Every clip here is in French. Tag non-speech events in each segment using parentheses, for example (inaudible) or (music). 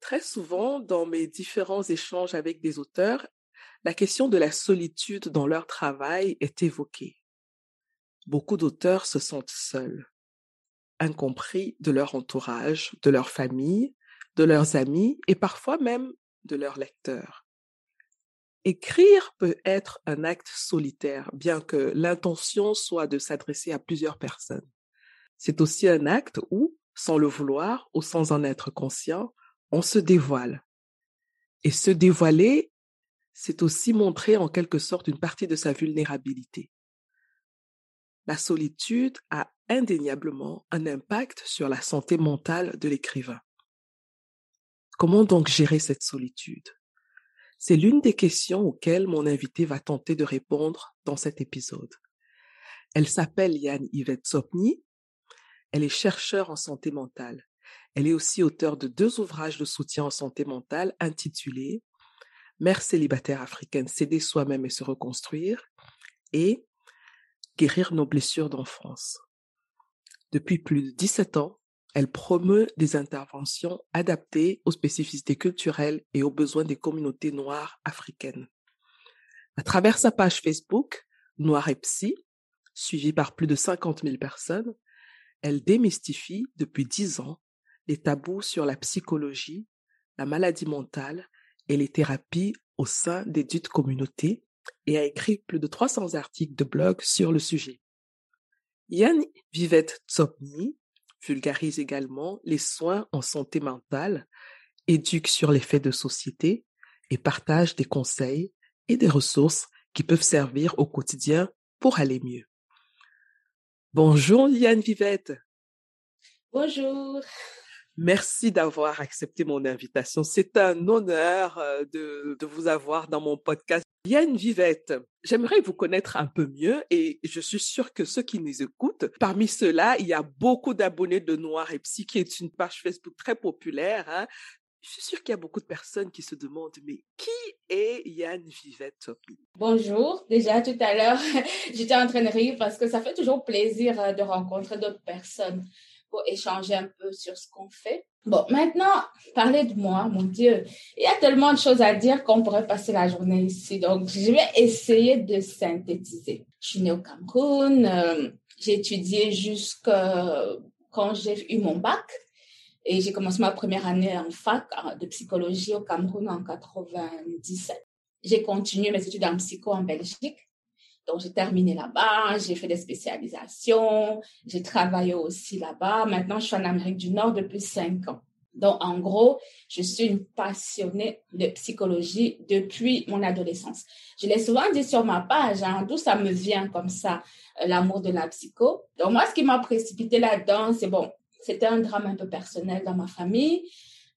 Très souvent, dans mes différents échanges avec des auteurs, la question de la solitude dans leur travail est évoquée. Beaucoup d'auteurs se sentent seuls, incompris de leur entourage, de leur famille, de leurs amis et parfois même de leurs lecteurs. Écrire peut être un acte solitaire, bien que l'intention soit de s'adresser à plusieurs personnes. C'est aussi un acte où, sans le vouloir ou sans en être conscient, on se dévoile. Et se dévoiler, c'est aussi montrer en quelque sorte une partie de sa vulnérabilité. La solitude a indéniablement un impact sur la santé mentale de l'écrivain. Comment donc gérer cette solitude? C'est l'une des questions auxquelles mon invité va tenter de répondre dans cet épisode. Elle s'appelle Yann Yvette Sopny. Elle est chercheure en santé mentale. Elle est aussi auteure de deux ouvrages de soutien en santé mentale intitulés Mère célibataire africaine, s'aider soi-même et se reconstruire et Guérir nos blessures d'enfance. Depuis plus de 17 ans, elle promeut des interventions adaptées aux spécificités culturelles et aux besoins des communautés noires africaines. À travers sa page Facebook, Noir et Psy, suivie par plus de 50 000 personnes, elle démystifie depuis 10 ans les tabous sur la psychologie, la maladie mentale et les thérapies au sein des dites communautés et a écrit plus de 300 articles de blog sur le sujet. Yann Vivette Tsopni vulgarise également les soins en santé mentale, éduque sur les faits de société et partage des conseils et des ressources qui peuvent servir au quotidien pour aller mieux. Bonjour Yann Vivette. Bonjour. Merci d'avoir accepté mon invitation. C'est un honneur euh, de, vous avoir dans mon podcast. Yann Vivette, j'aimerais vous connaître un peu mieux et je suis sûre que ceux qui nous écoutent, parmi ceux-là, il y a beaucoup d'abonnés de Noir et Psy, qui est une page Facebook très populaire. Hein. Je suis sûre qu'il y a beaucoup de personnes qui se demandent, mais qui est Yann Vivette Bonjour. Déjà, tout à l'heure, (laughs) j'étais en train de rire parce que ça fait toujours plaisir euh, de rencontrer d'autres personnes échanger un peu sur ce qu'on fait. Bon, maintenant, parler de moi, mon Dieu, il y a tellement de choses à dire qu'on pourrait passer la journée ici. Donc, je vais essayer de synthétiser. Je suis née au Cameroun, euh, j'ai étudié jusqu'à quand j'ai eu mon bac et j'ai commencé ma première année en fac de psychologie au Cameroun en 97. J'ai continué mes études en psycho en Belgique donc, j'ai terminé là-bas, j'ai fait des spécialisations, j'ai travaillé aussi là-bas. Maintenant, je suis en Amérique du Nord depuis cinq ans. Donc, en gros, je suis une passionnée de psychologie depuis mon adolescence. Je l'ai souvent dit sur ma page, hein, d'où ça me vient comme ça, euh, l'amour de la psycho. Donc, moi, ce qui m'a précipité là-dedans, c'est bon, c'était un drame un peu personnel dans ma famille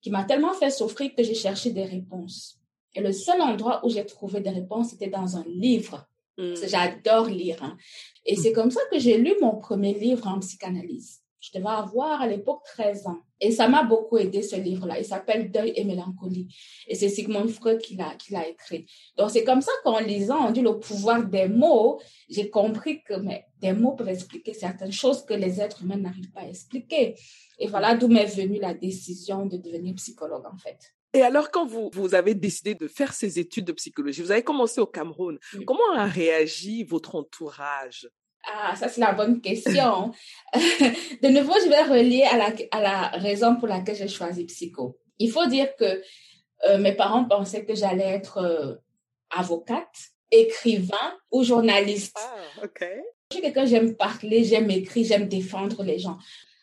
qui m'a tellement fait souffrir que j'ai cherché des réponses. Et le seul endroit où j'ai trouvé des réponses, c'était dans un livre Mm. J'adore lire. Hein. Et c'est comme ça que j'ai lu mon premier livre en psychanalyse. Je devais avoir à l'époque 13 ans. Et ça m'a beaucoup aidé, ce livre-là. Il s'appelle Deuil et mélancolie. Et c'est Sigmund Freud qui l'a, qui l'a écrit. Donc, c'est comme ça qu'en lisant, on dit le pouvoir des mots, j'ai compris que mais, des mots peuvent expliquer certaines choses que les êtres humains n'arrivent pas à expliquer. Et voilà d'où m'est venue la décision de devenir psychologue, en fait. Et alors, quand vous, vous avez décidé de faire ces études de psychologie, vous avez commencé au Cameroun. Comment a réagi votre entourage? Ah, ça c'est la bonne question. (laughs) de nouveau, je vais relier à la, à la raison pour laquelle j'ai choisi psycho. Il faut dire que euh, mes parents pensaient que j'allais être euh, avocate, écrivain ou journaliste. Ah, ok. Je suis quelqu'un, j'aime parler, j'aime écrire, j'aime défendre les gens.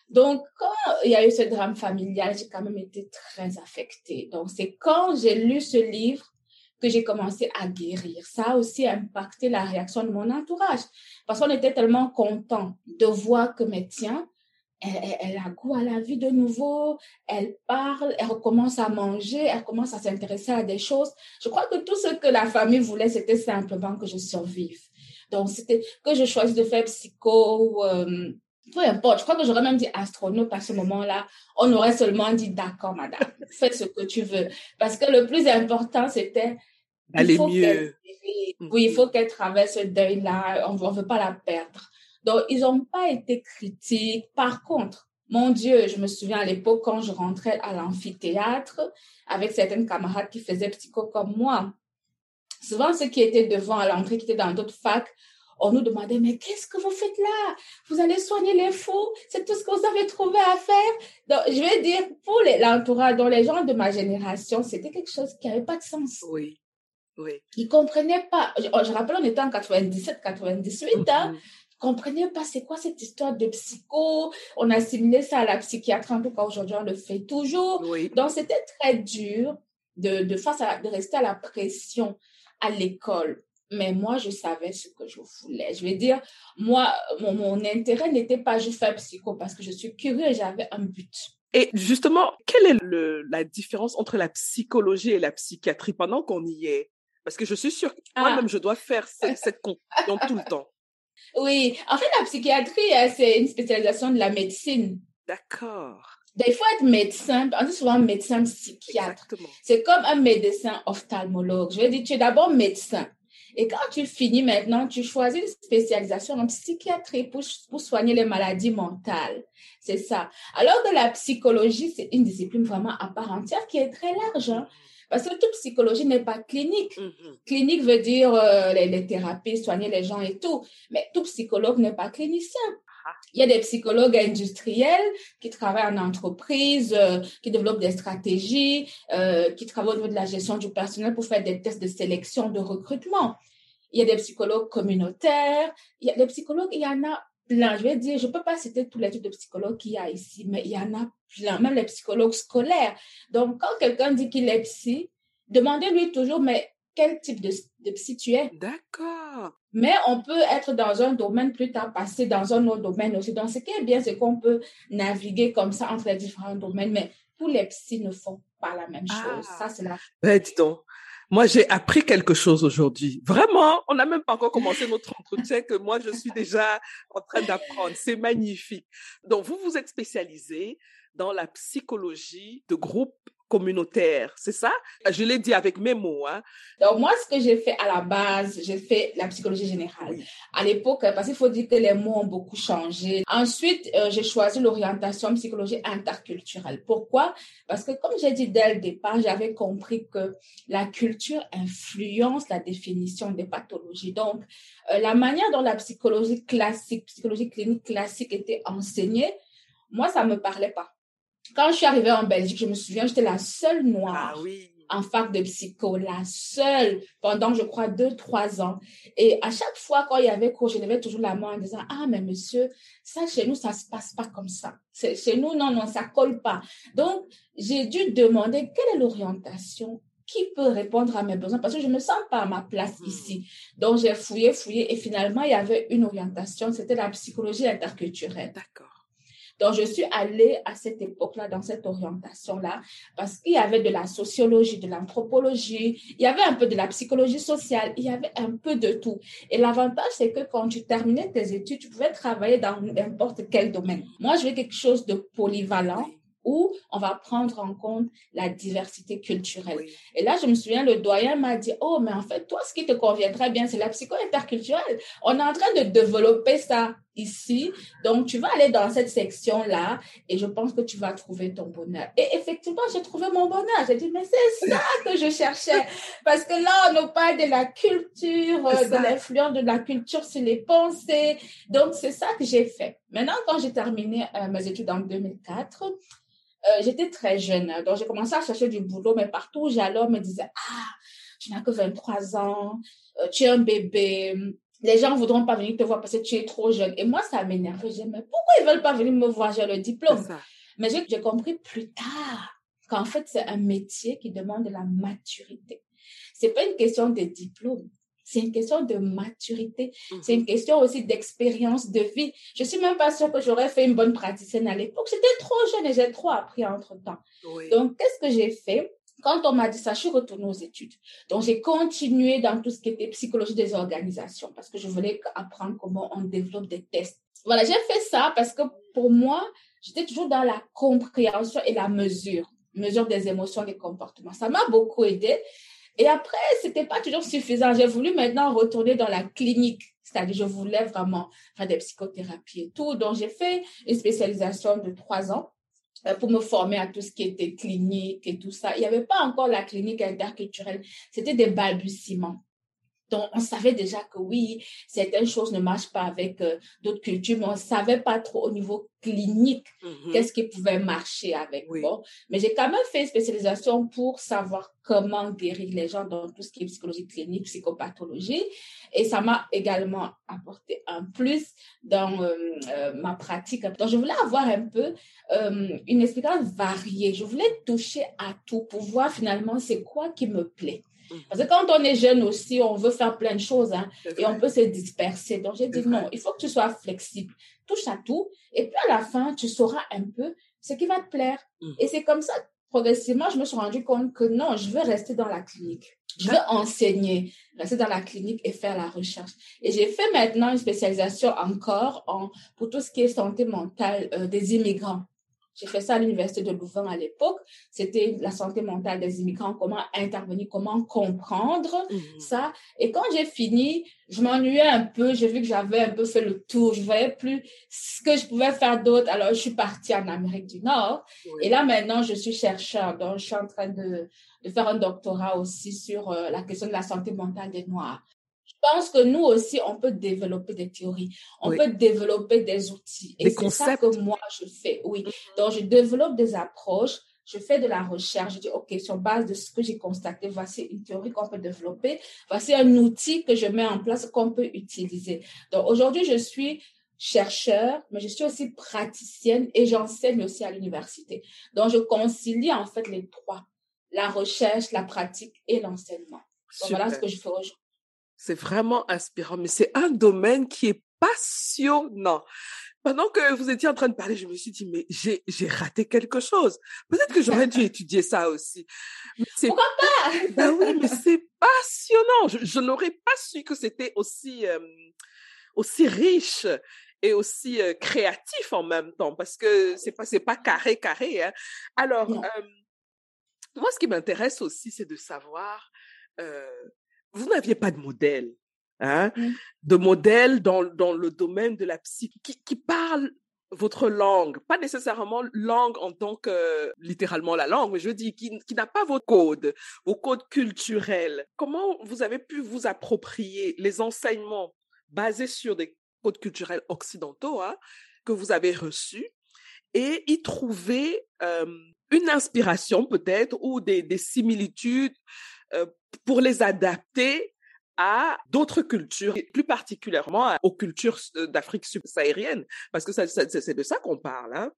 Donc, quand il y a eu ce drame familial, j'ai quand même été très affectée. Donc, c'est quand j'ai lu ce livre que j'ai commencé à guérir. Ça a aussi impacté la réaction de mon entourage parce qu'on était tellement content de voir que mes tiens, elle, a goût à la vie de nouveau, elle parle, elle recommence à manger, elle commence à s'intéresser à des choses. Je crois que tout ce que la famille voulait, c'était simplement que je survive. Donc, c'était que je choisisse de faire psycho, euh, peu importe. Je crois que j'aurais même dit astronaute à ce moment-là. On aurait seulement dit d'accord, madame, faites ce que tu veux. Parce que le plus important, c'était aller mieux. Oui, il faut qu'elle traverse ce deuil-là. On ne veut pas la perdre. Donc, ils n'ont pas été critiques. Par contre, mon Dieu, je me souviens à l'époque quand je rentrais à l'amphithéâtre avec certaines camarades qui faisaient psycho comme moi. Souvent, ceux qui étaient devant à l'entrée, qui étaient dans d'autres facs, on nous demandait, mais qu'est-ce que vous faites là? Vous allez soigner les fous? C'est tout ce que vous avez trouvé à faire? Donc, je vais dire, pour l'entourage, dans les gens de ma génération, c'était quelque chose qui n'avait pas de sens. Oui, oui. Ils comprenaient pas. Je, je rappelle, on était en 97, 98, hein. Mhm. Ils comprenaient pas c'est quoi cette histoire de psycho. On assimilait ça à la psychiatrie, en tout cas aujourd'hui on le fait toujours. Oui. Donc c'était très dur de, de face à, de rester à la pression à l'école. Mais moi, je savais ce que je voulais. Je vais dire, moi, mon, mon intérêt n'était pas juste faire psycho parce que je suis curieux et j'avais un but. Et justement, quelle est le, la différence entre la psychologie et la psychiatrie pendant qu'on y est? Parce que je suis sûre que Ah. moi-même, je dois faire cette, cette confusion (laughs) tout le temps. Oui, en fait, la psychiatrie, euh, c'est une spécialisation de la médecine. D'accord. Il faut être médecin, on dit souvent médecin psychiatre. C'est comme un médecin ophtalmologue. Je veux dire, tu es d'abord médecin. Et quand tu finis maintenant, tu choisis une spécialisation en psychiatrie pour, pour soigner les maladies mentales. C'est ça. Alors que la psychologie, c'est une discipline vraiment à part entière qui est très large. hein. Parce que toute psychologie n'est pas clinique. Mhm. Clinique veut dire euh, les, les thérapies, soigner les gens et tout. Mais tout psychologue n'est pas clinicien. Il y a des psychologues industriels qui travaillent en entreprise, euh, qui développent des stratégies, euh, qui travaillent au niveau de la gestion du personnel pour faire des tests de sélection, de recrutement. Il y a des psychologues communautaires. Il y a des psychologues, il y en a plein. Je vais dire, je peux pas citer tous les types de psychologues qu'il y a ici, mais il y en a plein, même les psychologues scolaires. Donc, quand quelqu'un dit qu'il est psy, demandez-lui toujours, mais quel type de, de psy tu es? D'accord. Mais on peut être dans un domaine plus tard, passer dans un autre domaine aussi. Donc, ce qui est bien, c'est qu'on peut naviguer comme ça entre les différents domaines, mais tous les psys ne font pas la même chose. Ah. Ça, c'est la Ben, dis donc. Moi, j'ai appris quelque chose aujourd'hui. Vraiment, on n'a même pas encore commencé notre entretien que moi, je suis déjà en train d'apprendre. C'est magnifique. Donc, vous vous êtes spécialisé dans la psychologie de groupe communautaire, c'est ça? Je l'ai dit avec mes mots. Hein. Donc, moi, ce que j'ai fait à la base, j'ai fait la psychologie générale. À l'époque, parce qu'il faut dire que les mots ont beaucoup changé. Ensuite, euh, j'ai choisi l'orientation psychologie interculturelle. Pourquoi? Parce que, comme j'ai dit dès le départ, j'avais compris que la culture influence la définition des pathologies. Donc, euh, la manière dont la psychologie classique, psychologie clinique classique était enseignée, moi, ça me parlait pas. Quand je suis arrivée en Belgique, je me souviens, j'étais la seule noire Ah oui. en fac de psycho, la seule pendant, je crois, deux, trois ans. Et à chaque fois, quand il y avait cours, je levais toujours la main en disant, ah, mais monsieur, ça, chez nous, ça se passe pas comme ça. Chez nous, non, non, ça colle pas. Donc, j'ai dû demander quelle est l'orientation qui peut répondre à mes besoins parce que je me sens pas à ma place Hmm. ici. Donc, j'ai fouillé, fouillé et finalement, il y avait une orientation, c'était la psychologie interculturelle. D'accord. Donc, je suis allée à cette époque-là, dans cette orientation-là, parce qu'il y avait de la sociologie, de l'anthropologie, il y avait un peu de la psychologie sociale, il y avait un peu de tout. Et l'avantage, c'est que quand tu terminais tes études, tu pouvais travailler dans n'importe quel domaine. Moi, je veux quelque chose de polyvalent où on va prendre en compte la diversité culturelle. Oui. Et là, je me souviens, le doyen m'a dit, oh, mais en fait, toi, ce qui te convient très bien, c'est la psycho interculturelle. On est en train de développer ça ici. Donc, tu vas aller dans cette section-là et je pense que tu vas trouver ton bonheur. Et effectivement, j'ai trouvé mon bonheur. J'ai dit, mais c'est ça que je cherchais. Parce que là, on nous parle de la culture, de l'influence de la culture sur les pensées. Donc, c'est ça que j'ai fait. Maintenant, quand j'ai terminé euh, mes études en 2004, euh, j'étais très jeune. Donc, j'ai commencé à chercher du boulot, mais partout où j'allais, on me disait, ah, tu n'as que 23 ans, euh, tu es un bébé, les gens voudront pas venir te voir parce que tu es trop jeune. Et moi, ça m'énerve. Je mais pourquoi ils veulent pas venir me voir? J'ai le diplôme. Mais j'ai compris plus tard qu'en fait, c'est un métier qui demande de la maturité. C'est pas une question de diplôme. C'est une question de maturité. C'est une mhm. question aussi d'expérience de vie. Je suis même pas sûre que j'aurais fait une bonne praticienne à l'époque. J'étais trop jeune et j'ai trop appris entre temps. Donc, qu'est-ce que j'ai fait? Quand on m'a dit ça, je suis retournée aux études. Donc, j'ai continué dans tout ce qui était psychologie des organisations parce que je voulais apprendre comment on développe des tests. Voilà, j'ai fait ça parce que pour moi, j'étais toujours dans la compréhension et la mesure, mesure des émotions, des comportements. Ça m'a beaucoup aidé. Et après, c'était pas toujours suffisant. J'ai voulu maintenant retourner dans la clinique. C'est-à-dire, je voulais vraiment faire des psychothérapies et tout. Donc, j'ai fait une spécialisation de trois ans pour me former à tout ce qui était clinique et tout ça. Il n'y avait pas encore la clinique interculturelle. C'était des balbutiements. Donc, on savait déjà que oui, certaines choses ne marchent pas avec euh, d'autres cultures, mais on ne savait pas trop au niveau clinique mm-hmm. qu'est-ce qui pouvait marcher avec. Bon, mais j'ai quand même fait une spécialisation pour savoir comment guérir les gens dans tout ce qui est psychologie clinique, psychopathologie. Et ça m'a également apporté un plus dans euh, euh, ma pratique. Donc, je voulais avoir un peu une expérience variée. Je voulais toucher à tout pour voir finalement c'est quoi qui me plaît. Parce que quand on est jeune aussi, on veut faire plein de choses hein, et on peut se disperser. Donc, j'ai dit non, il faut que tu sois flexible, touche à tout. Et puis à la fin, tu sauras un peu ce qui va te plaire. Mm. Et c'est comme ça, progressivement, je me suis rendu compte que non, je veux rester dans la clinique. Je veux enseigner, rester dans la clinique et faire la recherche. Et j'ai fait maintenant une spécialisation encore en, pour tout ce qui est santé mentale euh, des immigrants. J'ai fait ça à l'université de Louvain à l'époque. C'était la santé mentale des immigrants, comment intervenir, comment comprendre mhm. ça. Et quand j'ai fini, je m'ennuyais un peu. J'ai vu que j'avais un peu fait le tour. Je voyais plus ce que je pouvais faire d'autre. Alors, je suis partie en Amérique du Nord. Et là, maintenant, je suis chercheur. Donc, je suis en train de, de faire un doctorat aussi sur euh, la question de la santé mentale des Noirs. Je pense que nous aussi, on peut développer des théories, on peut développer des outils. Et c'est ça que moi, je fais, oui. Mm-hmm. Donc, je développe des approches, je fais de la recherche, je dis, OK, sur base de ce que j'ai constaté, voici une théorie qu'on peut développer, voici un outil que je mets en place qu'on peut utiliser. Donc, aujourd'hui, je suis chercheur, mais je suis aussi praticienne et j'enseigne aussi à l'université. Donc, je concilie en fait les trois, la recherche, la pratique et l'enseignement. Donc, voilà ce que je fais aujourd'hui. C'est vraiment inspirant, mais c'est un domaine qui est passionnant. Pendant que vous étiez en train de parler, je me suis dit, mais j'ai, j'ai raté quelque chose. Peut-être que j'aurais dû (laughs) étudier ça aussi. Pourquoi pas? Ben oui, mais c'est passionnant. Je, n'aurais pas su que c'était aussi, euh, aussi riche et aussi euh, créatif en même temps, parce que c'est pas, c'est pas carré, carré. Hein. Alors, euh, moi, ce qui m'intéresse aussi, c'est de savoir, vous n'aviez pas de modèle, hein, mmh. de modèle dans, dans le domaine de la psy qui, qui parle votre langue, pas nécessairement langue en tant que littéralement la langue, mais je dis qui, qui n'a pas vos codes, vos codes culturels. Comment vous avez pu vous approprier les enseignements basés sur des codes culturels occidentaux hein, que vous avez reçus et y trouver euh, une inspiration peut-être ou des, des similitudes euh, pour les adapter à d'autres cultures, plus particulièrement aux cultures euh, d'Afrique subsaharienne, parce que c'est de ça qu'on parle. Hein.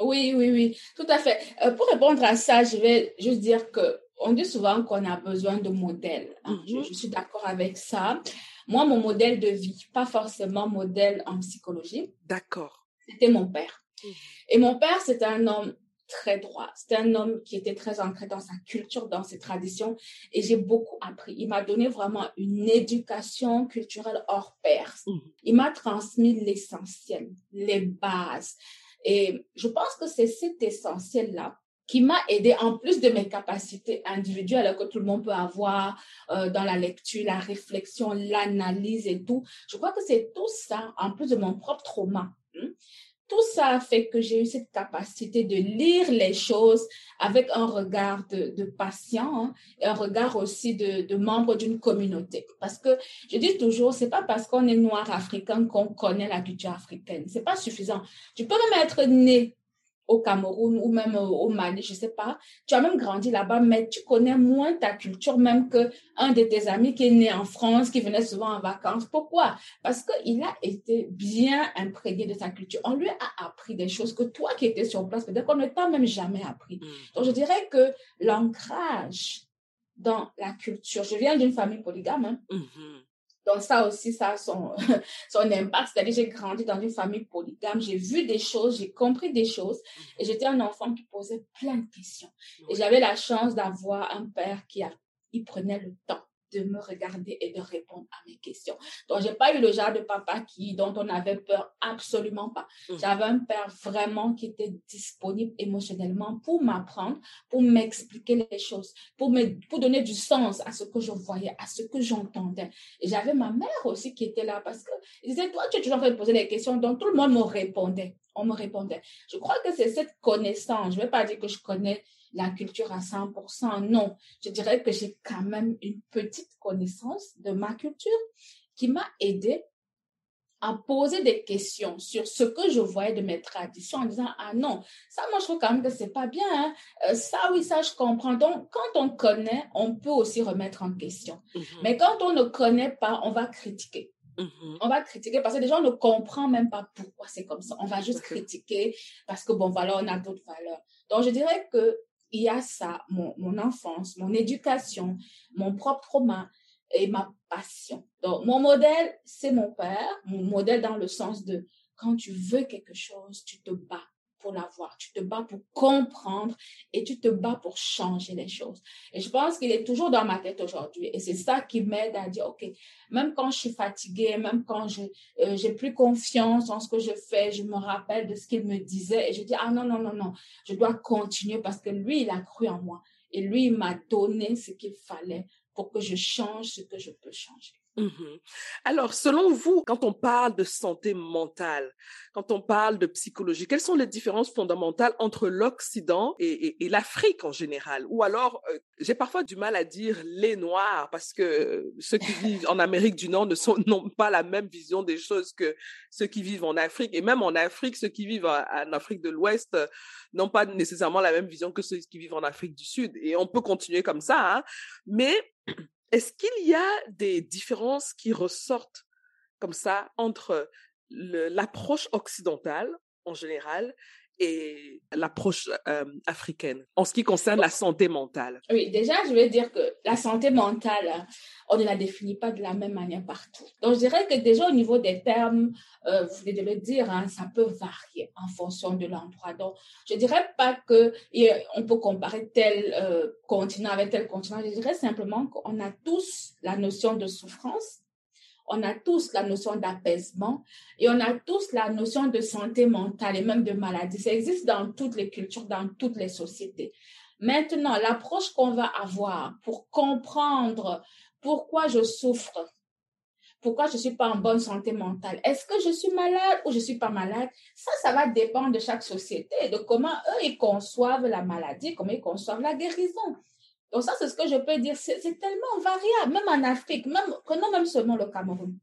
Oui, oui, oui, tout à fait. Euh, pour répondre à ça, je vais juste dire que on dit souvent qu'on a besoin de modèles. Hein. je, mm-hmm. suis d'accord avec ça. Moi, mon modèle de vie, pas forcément modèle en psychologie. D'accord. C'était mon père. Mm-hmm. Et mon père, c'était un homme très droit. C'était un homme qui était très ancré dans sa culture, dans ses traditions, et j'ai beaucoup appris. Il m'a donné vraiment une éducation culturelle hors pair. Mmh. Il m'a transmis l'essentiel, les bases. Et je pense que c'est cet essentiel-là qui m'a aidé en plus de mes capacités individuelles que tout le monde peut avoir euh, dans la lecture, la réflexion, l'analyse et tout. Je crois que c'est tout ça, en plus de mon propre trauma, hein, tout ça fait que j'ai eu cette capacité de lire les choses avec un regard de, patient hein, et un regard aussi de, de membre d'une communauté. Parce que je dis toujours, c'est pas parce qu'on est noir africain qu'on connaît la culture africaine. C'est pas suffisant. Tu peux même être né au Cameroun ou même au Mali, je sais pas. Tu as même grandi là-bas, mais tu connais moins ta culture même que un de tes amis qui est né en France, qui venait souvent en vacances. Pourquoi? Parce qu'il a été bien imprégné de sa culture. On lui a appris des choses que toi qui étais sur place, peut-être qu'on ne t'a même jamais appris. Mm. Donc, je dirais que l'ancrage dans la culture, je viens d'une famille polygame, hein. mm-hmm. Donc ça aussi, ça a son, (laughs) son impact. C'est-à-dire, j'ai grandi dans une famille polygame, j'ai vu des choses, j'ai compris des choses, et j'étais un enfant qui posait plein de questions. Et j'avais la chance d'avoir un père qui a, il prenait le temps de me regarder et de répondre à mes questions. Donc, j'ai pas eu le genre de papa qui, dont on avait peur, absolument pas. Mmh. J'avais un père vraiment qui était disponible émotionnellement pour m'apprendre, pour m'expliquer les choses, pour me, pour donner du sens à ce que je voyais, à ce que j'entendais. Et j'avais ma mère aussi qui était là parce que, il disait, toi, tu es toujours en train de poser des questions, donc tout le monde me répondait. On me répondait. Je crois que c'est cette connaissance. Je vais pas dire que je connais la culture à 100%. Non, je dirais que j'ai quand même une petite connaissance de ma culture qui m'a aidé à poser des questions sur ce que je voyais de mes traditions en disant ah non ça moi je trouve quand même que c'est pas bien hein. euh, ça oui ça je comprends donc quand on connaît on peut aussi remettre en question mm-hmm. mais quand on ne connaît pas on va critiquer mm-hmm. On va critiquer parce que les gens ne comprennent même pas pourquoi c'est comme ça. On va juste critiquer parce que, bon, voilà, on a d'autres valeurs. Donc, je dirais que il y a ça, mon, enfance, mon éducation, mon propre trauma et ma passion. Donc, mon modèle, c'est mon père, mon modèle dans le sens de quand tu veux quelque chose, tu te bats pour l'avoir, tu te bats pour comprendre et tu te bats pour changer les choses. Et je pense qu'il est toujours dans ma tête aujourd'hui. Et c'est ça qui m'aide à dire, OK, même quand je suis fatiguée, même quand je euh, j'ai plus confiance en ce que je fais, je me rappelle de ce qu'il me disait et je dis, ah non, non, non, non, je dois continuer parce que lui, il a cru en moi. Et lui, il m'a donné ce qu'il fallait pour que je change ce que je peux changer. Mmh Alors, selon vous, quand on parle de santé mentale, quand on parle de psychologie, quelles sont les différences fondamentales entre l'Occident et, l'Afrique en général? Ou alors, euh, j'ai parfois du mal à dire les Noirs parce que ceux qui vivent en Amérique du Nord (laughs) n'ont pas la même vision des choses que ceux qui vivent en Afrique. Et même en Afrique, ceux qui vivent en, Afrique de l'Ouest euh, n'ont pas nécessairement la même vision que ceux qui vivent en Afrique du Sud. Et on peut continuer comme ça. Hein. Mais est-ce qu'il y a des différences qui ressortent comme ça entre l'approche occidentale en général et l'approche africaine en ce qui concerne la santé mentale Oui, déjà, je vais dire que la santé mentale, on ne la définit pas de la même manière partout. Donc, je dirais que déjà au niveau des termes, euh, vous venez de le dire, hein, ça peut varier en fonction de l'endroit. Donc, je dirais pas que on peut comparer tel euh, continent avec tel continent. Je dirais simplement qu'on a tous la notion de souffrance on a tous la notion d'apaisement et on a tous la notion de santé mentale et même de maladie. Ça existe dans toutes les cultures, dans toutes les sociétés. Maintenant, l'approche qu'on va avoir pour comprendre pourquoi je souffre, pourquoi je suis pas en bonne santé mentale, est-ce que je suis malade ou je suis pas malade, ça, ça va dépendre de chaque société, de comment eux, ils conçoivent la maladie, comment ils conçoivent la guérison. Donc ça, c'est ce que je peux dire. C'est tellement variable, même en Afrique, même, prenons même seulement le Cameroun.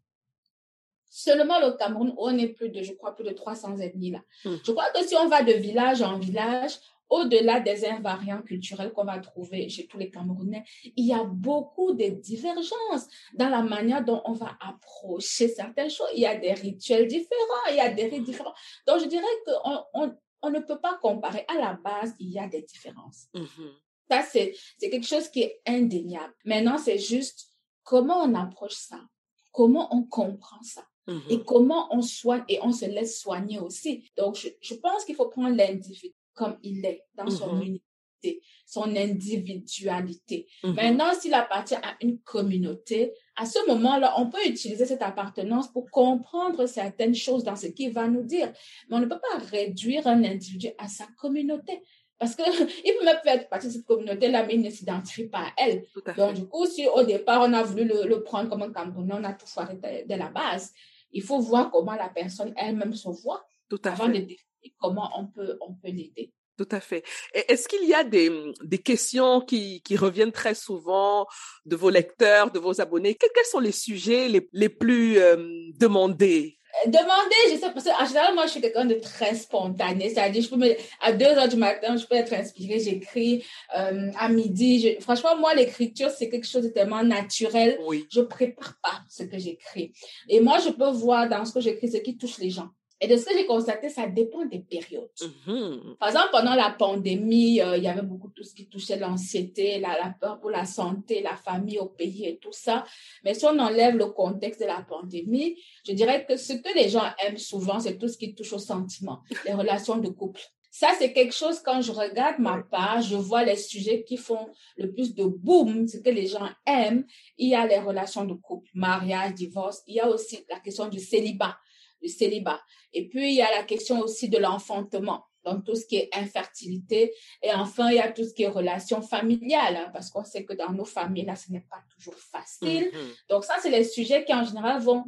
Seulement le Cameroun, on est plus de, je crois, plus de 300 ethnies là. Hmm. Je crois que si on va de village en village, au-delà des invariants culturels qu'on va trouver chez tous les Camerounais, il y a beaucoup de divergences dans la manière dont on va approcher certaines choses. Il y a des rituels différents, il y a des rites différents. Donc, je dirais qu'on on, on ne peut pas comparer. À la base, il y a des différences. Mm-hmm. Ça, c'est, c'est quelque chose qui est indéniable. Maintenant, c'est juste comment on approche ça, comment on comprend ça. Mm-hmm. Et comment on soigne et on se laisse soigner aussi. Donc, je, je pense qu'il faut prendre l'individu comme il est dans son mm-hmm. unité, son individualité. Mm-hmm. Maintenant, s'il appartient à une communauté, à ce moment-là, on peut utiliser cette appartenance pour comprendre certaines choses dans ce qu'il va nous dire. Mais on ne peut pas réduire un individu à sa communauté. Parce qu'il (laughs) peut même faire partie de cette communauté-là, mais il ne s'identifie pas à elle. Donc, du coup, si au départ, on a voulu le, prendre comme un Camerounais, on a tout foiré dès la base. Il faut voir comment la personne elle-même se voit tout à avant fait. de définir comment on peut, on peut l'aider. Tout à fait. Est-ce qu'il y a des, des questions qui, qui reviennent très souvent de vos lecteurs, de vos abonnés? Quels sont les sujets les, les plus euh, demandés? Demandez, je sais, parce qu'en général, moi, je suis quelqu'un de très spontané. C'est-à-dire, je peux me, à 2 heures du matin, je peux être inspirée, j'écris, euh, à midi. Je, franchement, moi, l'écriture, c'est quelque chose de tellement naturel. Oui. Je prépare pas ce que j'écris. Et moi, je peux voir dans ce que j'écris ce qui touche les gens. Et de ce que j'ai constaté, ça dépend des périodes. Mhm. Par exemple, pendant la pandémie, euh, il y avait beaucoup tout ce qui touchait l'anxiété, la, la peur pour la santé, la famille au pays et tout ça. Mais si on enlève le contexte de la pandémie, je dirais que ce que les gens aiment souvent, c'est tout ce qui touche aux sentiments, (laughs) les relations de couple. Ça, c'est quelque chose, quand je regarde ma page, je vois les sujets qui font le plus de boom, ce que les gens aiment. Il y a les relations de couple, mariage, divorce. Il y a aussi la question du célibat, du célibat. Et puis, il y a la question aussi de l'enfantement, donc tout ce qui est infertilité. Et enfin, il y a tout ce qui est relations familiales, hein, parce qu'on sait que dans nos familles, là, ce n'est pas toujours facile. Mhm. Donc ça, c'est les sujets qui, en général, vont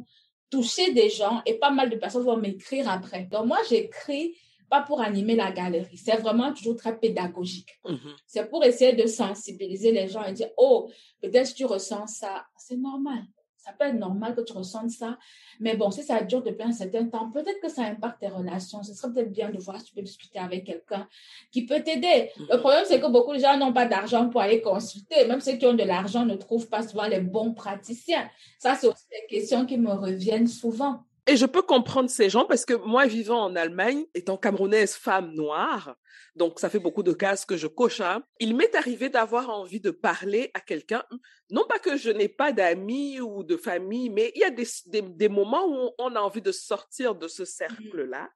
toucher des gens et pas mal de personnes vont m'écrire après. Donc moi, j'écris pas pour animer la galerie. C'est vraiment toujours très pédagogique. Mhm. C'est pour essayer de sensibiliser les gens et dire, oh, peut-être tu ressens ça. C'est normal. Ça peut être normal que tu ressentes ça. Mais bon, si ça dure depuis un certain temps, peut-être que ça impacte tes relations. Ce serait peut-être bien de voir si tu peux discuter avec quelqu'un qui peut t'aider. Le Mhm. problème, c'est que beaucoup de gens n'ont pas d'argent pour aller consulter. Même ceux qui ont de l'argent ne trouvent pas souvent les bons praticiens. Ça, c'est aussi des questions qui me reviennent souvent. Et je peux comprendre ces gens parce que moi, vivant en Allemagne, étant camerounaise femme noire, donc ça fait beaucoup de cases que je coche, hein, il m'est arrivé d'avoir envie de parler à quelqu'un. Non pas que je n'ai pas d'amis ou de famille, mais il y a des, des, des moments où on a envie de sortir de ce cercle-là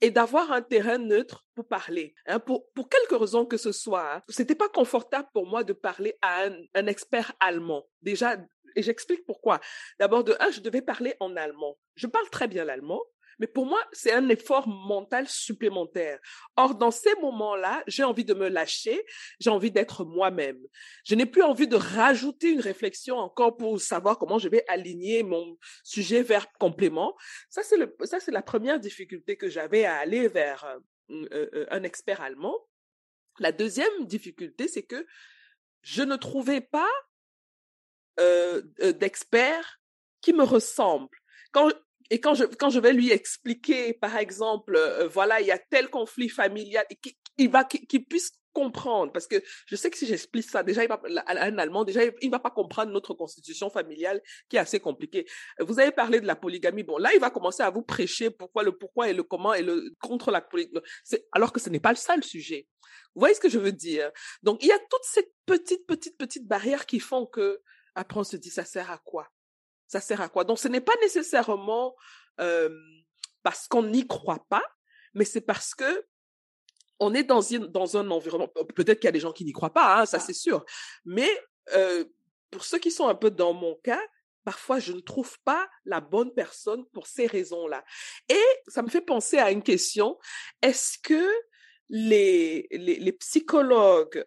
et d'avoir un terrain neutre pour parler, hein, pour, pour quelque raison que ce soit. Hein. C'était pas confortable pour moi de parler à un, un expert allemand. Déjà, et j'explique pourquoi. D'abord, de un, je devais parler en allemand. Je parle très bien l'allemand, mais pour moi, c'est un effort mental supplémentaire. Or, dans ces moments-là, j'ai envie de me lâcher, j'ai envie d'être moi-même. Je n'ai plus envie de rajouter une réflexion encore pour savoir comment je vais aligner mon sujet vers complément. Ça, c'est le, ça, c'est la première difficulté que j'avais à aller vers euh, euh, un expert allemand. La deuxième difficulté, c'est que je ne trouvais pas euh, euh, d'experts qui me ressemblent. Quand, et quand je, quand je vais lui expliquer, par exemple, euh, voilà, il y a tel conflit familial, il va, qu'il puisse comprendre, parce que je sais que si j'explique ça, déjà, un Allemand, déjà, il va pas comprendre notre constitution familiale qui est assez compliquée. Vous avez parlé de la polygamie. Bon, là, il va commencer à vous prêcher pourquoi le pourquoi et le comment et le contre la polygamie. Alors que ce n'est pas ça le sujet. Vous voyez ce que je veux dire? Donc, il y a toutes ces petites, petites, petites barrières qui font que, après, on se dit, ça sert à quoi? Ça sert à quoi? Donc, ce n'est pas nécessairement euh, parce qu'on n'y croit pas, mais c'est parce que on est dans, une, dans un environnement. Peut-être qu'il y a des gens qui n'y croient pas, hein, ça c'est sûr. Mais euh, pour ceux qui sont un peu dans mon cas, parfois je ne trouve pas la bonne personne pour ces raisons-là. Et ça me fait penser à une question. Est-ce que les, les, les psychologues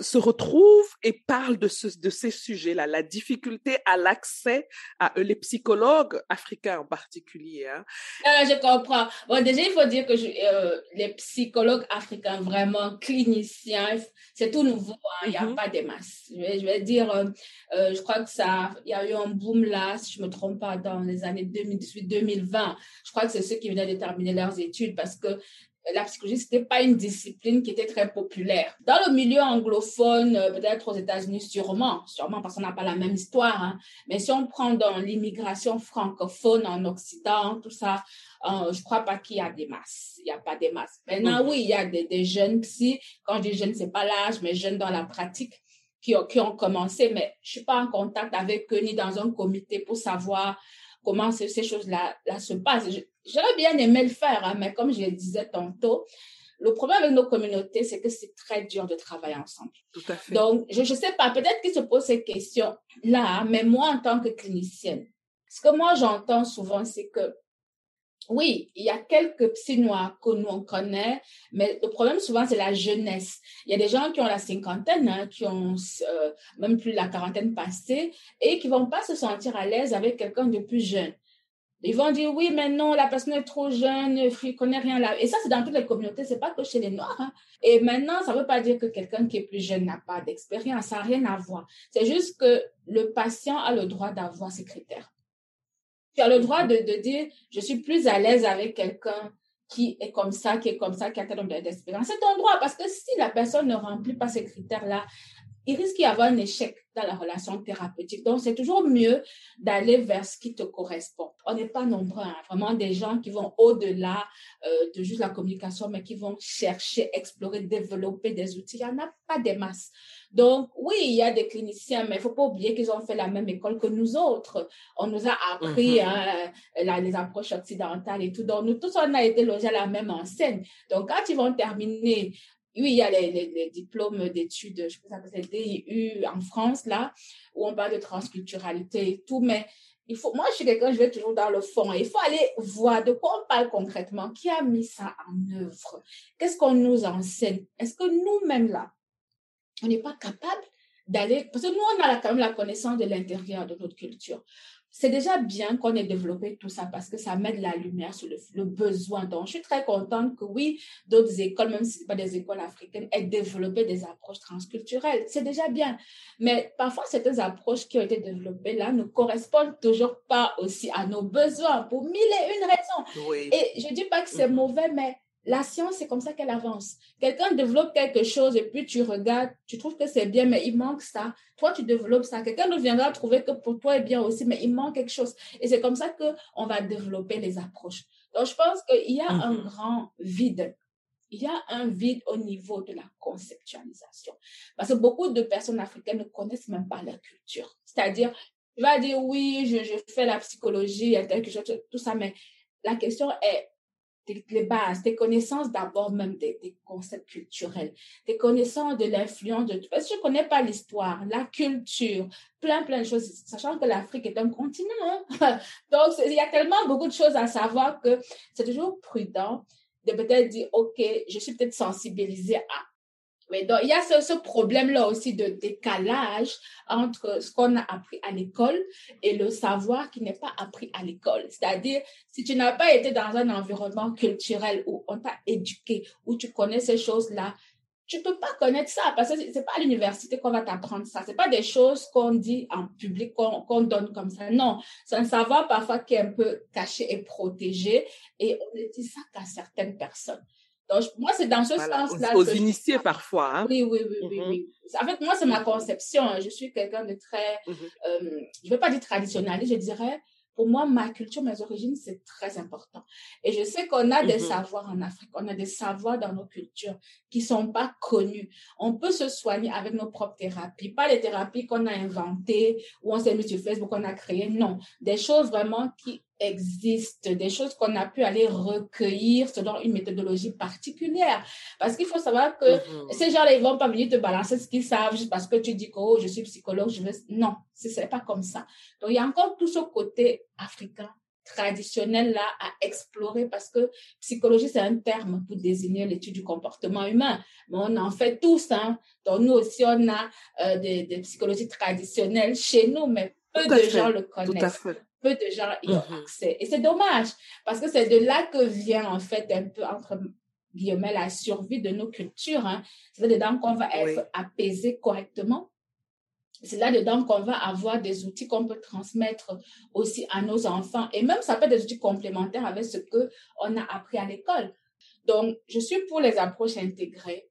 se retrouvent et parlent de, ce, de ces sujets-là, la difficulté à l'accès à eux, les psychologues africains en particulier. Hein. Euh, je comprends. Bon, déjà, il faut dire que je, euh, les psychologues africains, vraiment cliniciens, c'est tout nouveau. Hein, il n'y a Mhm. pas des masses. Je vais, je vais dire, euh, euh, je crois que ça, il y a eu un boom là, si je me trompe pas, dans les années 2018-2020. Je crois que c'est ceux qui venaient de terminer leurs études parce que la psychologie, c'était pas une discipline qui était très populaire. Dans le milieu anglophone, euh, peut-être aux États-Unis, sûrement, sûrement parce qu'on n'a pas la même histoire. Hein. Mais si on prend dans l'immigration francophone en Occident, tout ça, euh, je crois pas qu'il y a des masses. Il n'y a pas des masses. Maintenant, Mhm. oui, il y a des, des jeunes psy. Quand je dis jeunes, c'est pas l'âge, mais jeunes dans la pratique qui ont, qui ont commencé. Mais je suis pas en contact avec eux ni dans un comité pour savoir comment ces, ces choses-là là, se passent. Je- J'aurais bien aimé le faire, hein, mais comme je le disais tantôt, le problème avec nos communautés, c'est que c'est très dur de travailler ensemble. Tout à fait. Donc, je ne sais pas, peut-être qu'ils se posent ces questions-là, mais moi, en tant que clinicienne, ce que moi, j'entends souvent, c'est que, oui, il y a quelques psy noirs que nous, on connaît, mais le problème, souvent, c'est la jeunesse. Il y a des gens qui ont la cinquantaine, hein, qui ont euh, même plus la quarantaine passée, et qui vont pas se sentir à l'aise avec quelqu'un de plus jeune. Ils vont dire oui, mais non, la personne est trop jeune, il connaît rien là. Et ça, c'est dans toutes les communautés, c'est pas que chez les Noirs. Hein. Et maintenant, ça veut pas dire que quelqu'un qui est plus jeune n'a pas d'expérience, ça n'a rien à voir. C'est juste que le patient a le droit d'avoir ses critères. Tu as le droit de, de dire, je suis plus à l'aise avec quelqu'un qui est comme ça, qui est comme ça, qui a tel nombre d'expérience. C'est ton droit parce que si la personne ne remplit pas ces critères-là, il risque d'y avoir un échec dans la relation thérapeutique. Donc, c'est toujours mieux d'aller vers ce qui te correspond. On n'est pas nombreux, hein, vraiment des gens qui vont au-delà euh, de juste la communication, mais qui vont chercher, explorer, développer des outils. Il n'y en a pas des masses. Donc, oui, il y a des cliniciens, mais il ne faut pas oublier qu'ils ont fait la même école que nous autres. On nous a appris mm-hmm. hein, les approches occidentales et tout. Donc, nous tous, on a été logés à la même enseigne. Donc, quand ils vont terminer oui, il y a les, les, diplômes d'études, je pense que c'est DIU en France, là, où on parle de transculturalité et tout, mais il faut, moi, je suis quelqu'un, je vais toujours dans le fond. Il faut aller voir de quoi on parle concrètement. Qui a mis ça en œuvre? Qu'est-ce qu'on nous enseigne? Est-ce que nous-mêmes, là, on n'est pas capable d'aller, parce que nous, on a quand même la connaissance de l'intérieur de notre culture c'est déjà bien qu'on ait développé tout ça parce que ça met de la lumière sur le, besoin. Donc, je suis très contente que oui, d'autres écoles, même si ce pas des écoles africaines, aient développé des approches transculturelles. C'est déjà bien. Mais parfois, certaines approches qui ont été développées là ne correspondent toujours pas aussi à nos besoins pour mille et une raisons. Et je dis pas que c'est mm-hmm. mauvais, mais la science, c'est comme ça qu'elle avance. Quelqu'un développe quelque chose et puis tu regardes, tu trouves que c'est bien, mais il manque ça. Toi, tu développes ça. Quelqu'un nous viendra trouver que pour toi est bien aussi, mais il manque quelque chose. Et c'est comme ça qu'on va développer les approches. Donc, je pense qu'il y a un mhm. grand vide. Il y a un vide au niveau de la conceptualisation. Parce que beaucoup de personnes africaines ne connaissent même pas leur culture. C'est-à-dire, tu vas dire, oui, je, je fais la psychologie, tout ça, mais la question est, les bases, tes connaissances d'abord même des, concepts culturels, des connaissances de l'influence de... Parce que je ne connais pas l'histoire, la culture, plein, plein de choses, sachant que l'Afrique est un continent. Hein. (laughs) Donc, il y a tellement beaucoup de choses à savoir que c'est toujours prudent de peut-être dire, OK, je suis peut-être sensibilisée à mais donc, il y a ce, problème-là aussi de décalage entre ce qu'on a appris à l'école et le savoir qui n'est pas appris à l'école. C'est-à-dire, si tu n'as pas été dans un environnement culturel où on t'a éduqué, où tu connais ces choses-là, tu peux pas connaître ça parce que c'est pas à l'université qu'on va t'apprendre ça. C'est pas des choses qu'on dit en public, qu'on donne comme ça. Non, c'est un savoir parfois qui est un peu caché et protégé et on ne dit ça qu'à certaines personnes. Donc, moi, c'est dans ce sens-là. Aux, initiés parfois. Hein? Oui, oui, oui, oui, mm-hmm. oui. En fait, moi, c'est ma conception. Je suis quelqu'un de très, mm-hmm. euh, je ne veux pas dire traditionnaliste, je dirais, pour moi, ma culture, mes origines, c'est très important. Et je sais qu'on a des mm-hmm. savoirs en Afrique, on a des savoirs dans nos cultures qui sont pas connus. On peut se soigner avec nos propres thérapies, pas les thérapies qu'on a inventées ou on s'est mis sur Facebook, qu'on a créées. Non, des choses vraiment qui existent, des choses qu'on a pu aller recueillir selon une méthodologie particulière. Parce qu'il faut savoir que mm-hmm. ces gens-là, ils vont pas venir te balancer ce qu'ils savent juste parce que tu dis que oh, je suis psychologue, je veux... Non, ce n'est pas comme ça. Donc, il y a encore tout ce côté africain traditionnel là à explorer parce que psychologie c'est un terme pour désigner l'étude du comportement humain mais on en fait tous hein donc nous aussi on a euh, des, des, psychologies traditionnelles chez nous mais peu de gens le connaissent peu de gens y ont mm-hmm. accès. Et c'est dommage, parce que c'est de là que vient, en fait, un peu, entre guillemets, la survie de nos cultures. Hein. C'est là-dedans qu'on va être apaisé correctement. C'est là-dedans qu'on va avoir des outils qu'on peut transmettre aussi à nos enfants. Et même, ça peut être des outils complémentaires avec ce qu'on a appris à l'école. Donc, je suis pour les approches intégrées.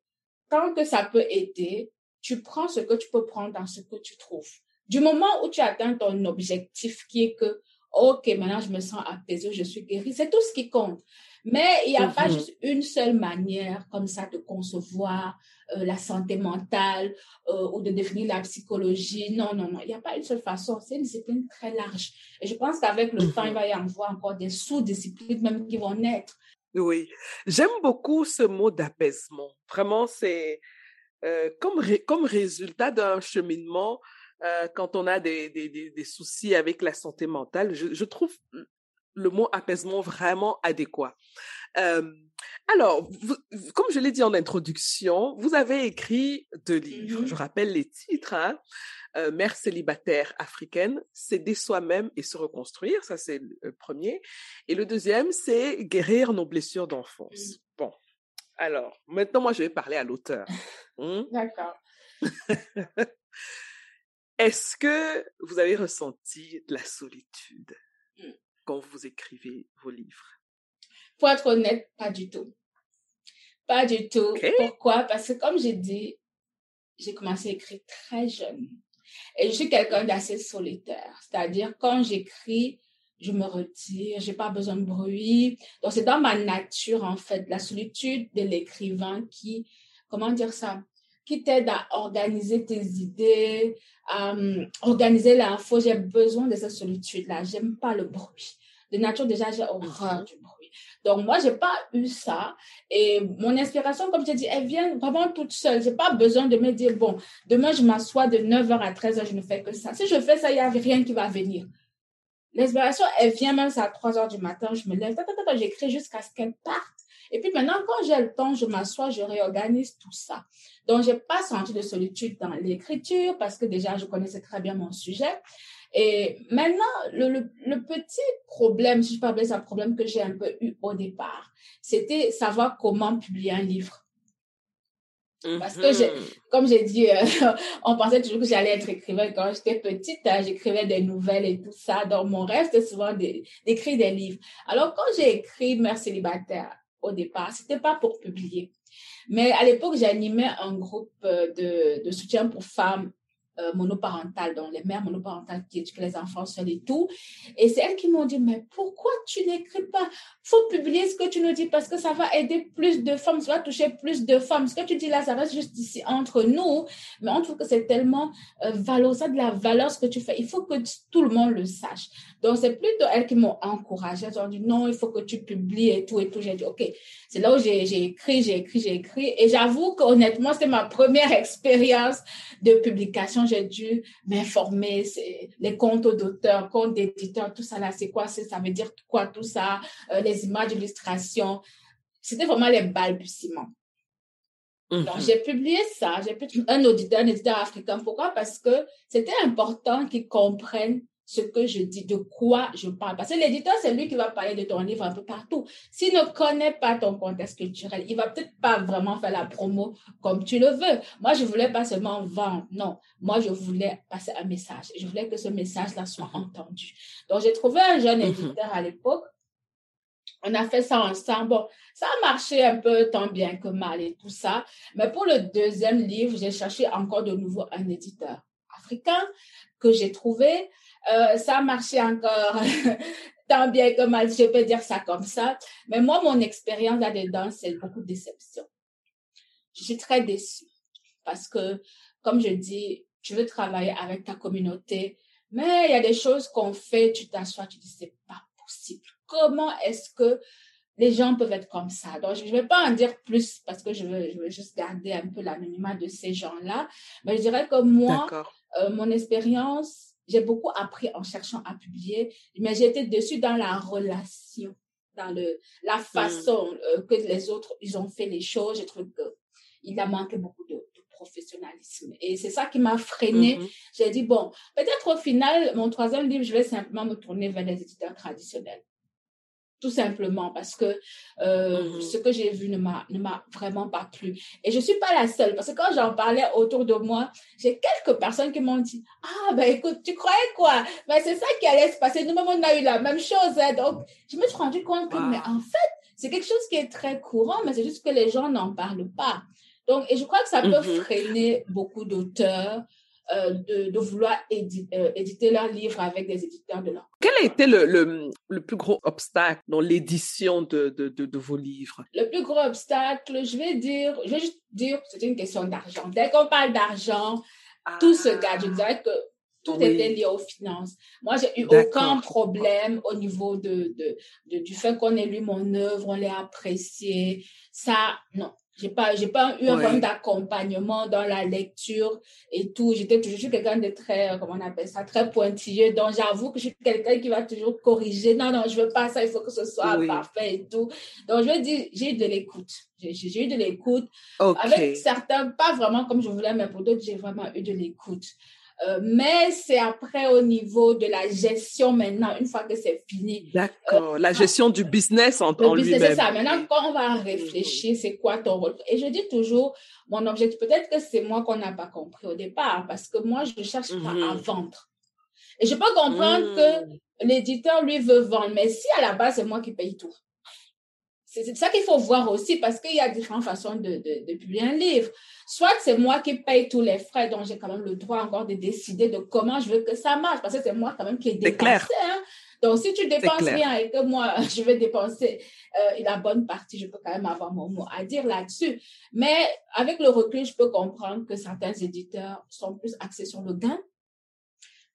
Tant que ça peut aider, tu prends ce que tu peux prendre dans ce que tu trouves. Du moment où tu atteins ton objectif qui est que, OK, maintenant je me sens apaisée, je suis guérie, c'est tout ce qui compte. Mais il n'y a pas mhm. juste une seule manière comme ça de concevoir euh, la santé mentale euh, ou de définir la psychologie. Non, non, non, il n'y a pas une seule façon. C'est une discipline très large. Et je pense qu'avec le temps, il va y avoir encore des sous-disciplines même qui vont naître. Oui, j'aime beaucoup ce mot d'apaisement. Vraiment, c'est euh, comme, comme résultat d'un cheminement euh, quand on a des, des, des, soucis avec la santé mentale. Je, je, trouve le mot apaisement vraiment adéquat. Euh, alors, comme je l'ai dit en introduction, vous avez écrit deux livres. Mm-hmm. Je rappelle les titres. Hein. Euh, Mère célibataire africaine, s'aider soi-même et se reconstruire. Ça, c'est le premier. Et le deuxième, c'est guérir nos blessures d'enfance. Mm. Bon. Alors, maintenant, moi, je vais parler à l'auteur. Hmm? (laughs) D'accord. (laughs) Est-ce que vous avez ressenti de la solitude? Mmh. quand vous écrivez vos livres? Pour être honnête, pas du tout. Pas du tout. Pourquoi? Parce que comme j'ai dit, j'ai commencé à écrire très jeune. Et je suis quelqu'un d'assez solitaire. C'est-à-dire, quand j'écris, je me retire, j'ai pas besoin de bruit. Donc, c'est dans ma nature, en fait, la solitude de l'écrivain qui, comment dire ça, qui t'aide à organiser tes idées, à um, organiser l'info. J'ai besoin de cette solitude-là. J'aime pas le bruit. De nature, déjà, j'ai horreur mhm. du bruit. Donc, moi, j'ai pas eu ça. Et mon inspiration, comme je dit, elle vient vraiment toute seule. J'ai pas besoin de me dire, bon, demain, je m'assois de 9h à 13h, je ne fais que ça. Si je fais ça, il y a rien qui va venir. L'inspiration, elle vient même à 3 heures du matin, je me lève, j'écris jusqu'à ce qu'elle parte. Et puis maintenant, quand j'ai le temps, je m'assois, je réorganise tout ça. Donc, j'ai pas senti de solitude dans l'écriture parce que déjà, je connaissais très bien mon sujet. Et maintenant, le, le, petit problème, si je peux appeler ça un problème que j'ai un peu eu au départ, c'était savoir comment publier un livre. Parce que, j'ai, mhm. comme j'ai dit, euh, (laughs) on pensait toujours que j'allais être écrivain quand j'étais petite. Hein, j'écrivais des nouvelles et tout ça. Donc, mon rêve, c'était souvent d'écrire des livres. Alors, quand j'ai écrit Mère célibataire au départ, c'était pas pour publier. Mais à l'époque, j'animais un groupe euh, de, de soutien pour femmes euh, monoparentales, donc les mères monoparentales qui éduquent les enfants seuls et tout. Et c'est elles qui m'ont dit, mais pourquoi tu n'écris pas? Faut publier ce que tu nous dis parce que ça va aider plus de femmes, ça va toucher plus de femmes. Ce que tu dis là, ça reste juste ici entre nous, mais on trouve que c'est tellement euh, valorisant de la valeur ce que tu fais. Il faut que tout le monde le sache. Donc, c'est plutôt elles qui m'ont encouragée. Elles ont dit, non, il faut que tu publies et tout et tout. J'ai dit, OK. C'est là où j'ai écrit, j'ai écrit, j'ai écrit. Et j'avoue qu'honnêtement, c'était ma première (laughs) expérience de publication. J'ai dû m'informer. Les comptes d'auteurs, comptes d'éditeurs, tout ça là, c'est quoi? Ça veut dire quoi tout ça? Euh, les images d'illustration. C'était vraiment les balbutiements. Donc, mhm. j'ai publié ça. J'ai publié un auditeur, un éditeur africain. Pourquoi? Parce que c'était important qu'ils comprennent ce que je dis, de quoi je parle. Parce que l'éditeur, c'est lui qui va parler de ton livre un peu partout. S'il ne connaît pas ton contexte culturel, il va peut-être pas vraiment faire la promo comme tu le veux. Moi, je voulais pas seulement vendre. Non. Moi, je voulais passer un message. Je voulais que ce message-là soit entendu. Donc, j'ai trouvé un jeune mhm. éditeur à l'époque on a fait ça ensemble. Bon, ça a marché un peu tant bien que mal et tout ça. Mais pour le deuxième livre, j'ai cherché encore de nouveau un éditeur africain que j'ai trouvé. Euh, ça a marché encore (laughs) tant bien que mal, je peux dire ça comme ça. Mais moi, mon expérience là-dedans, c'est beaucoup de déception. Je suis très déçue parce que, comme je dis, tu veux travailler avec ta communauté, mais il y a des choses qu'on fait, tu t'assois, tu dis, c'est pas possible comment est-ce que les gens peuvent être comme ça? Donc, je ne vais pas en dire plus parce que je veux, je veux juste garder un peu l'anonymat de ces gens-là. Mais je dirais que moi, euh, mon expérience, j'ai beaucoup appris en cherchant à publier, mais été dessus dans la relation, dans le, la hmm. façon euh, que les autres, ils ont fait les choses. Je trouve qu'il a manqué beaucoup de, professionnalisme. Et c'est ça qui m'a freinée. Mm-hmm. J'ai dit, bon, peut-être au final, mon troisième livre, je vais simplement me tourner vers les éditeurs traditionnels tout simplement parce que euh, mm-hmm. ce que j'ai vu ne m'a ne m'a vraiment pas plu et je suis pas la seule parce que quand j'en parlais autour de moi j'ai quelques personnes qui m'ont dit ah ben écoute tu croyais quoi? Ben c'est ça qui allait se passer nous-mêmes on a eu la même chose hein. donc je me suis rendu compte que mais en fait c'est quelque chose qui est très courant mais c'est juste que les gens n'en parlent pas donc et je crois que ça peut mm-hmm. freiner beaucoup d'auteurs euh, de, de, vouloir euh, éditer leurs livres avec des éditeurs de leur. Quel a été le, le, le plus gros obstacle dans l'édition de, de, de, vos livres? Le plus gros obstacle, je vais dire, je vais juste dire, c'est une question d'argent. Dès qu'on parle d'argent, tout se gâte. Je dirais que tout était lié aux finances. Moi, j'ai eu aucun problème au niveau de, de, de du fait qu'on ait lu mon œuvre, on l'ait apprécié. Ça, non. J'ai pas, j'ai pas eu un problème d'accompagnement dans la lecture et tout. J'étais toujours quelqu'un de très, euh, comment on appelle ça, très pointilleux. Donc, j'avoue que je suis quelqu'un qui va toujours corriger. Non, non, je veux pas ça, il faut que ce soit parfait et tout. Donc, je veux dire, j'ai eu de l'écoute. J'ai eu de l'écoute. Avec certains, pas vraiment comme je voulais, mais pour d'autres, j'ai vraiment eu de l'écoute. Euh, mais c'est après au niveau de la gestion maintenant, une fois que c'est fini. D'accord, la gestion du business en, en lui-même. C'est ça. Maintenant, quand on va réfléchir, c'est quoi ton rôle? Et je dis toujours, mon objectif, peut-être que c'est moi qu'on n'a pas compris au départ, parce que moi, je cherche pas à mhm. vendre. Et je peux comprendre que l'éditeur, lui, veut vendre. Mais si à la base, c'est moi qui paye tout. C'est ça qu'il faut voir aussi parce qu'il y a différentes façons de, de, de publier un livre. Soit c'est moi qui paye tous les frais, donc j'ai quand même le droit encore de décider de comment je veux que ça marche parce que c'est moi quand même qui ai dépensé. Hein. Donc si tu dépenses rien et que moi (laughs) je vais dépenser euh, la bonne partie, je peux quand même avoir mon mot à dire là-dessus. Mais avec le recul, je peux comprendre que certains éditeurs sont plus axés sur le gain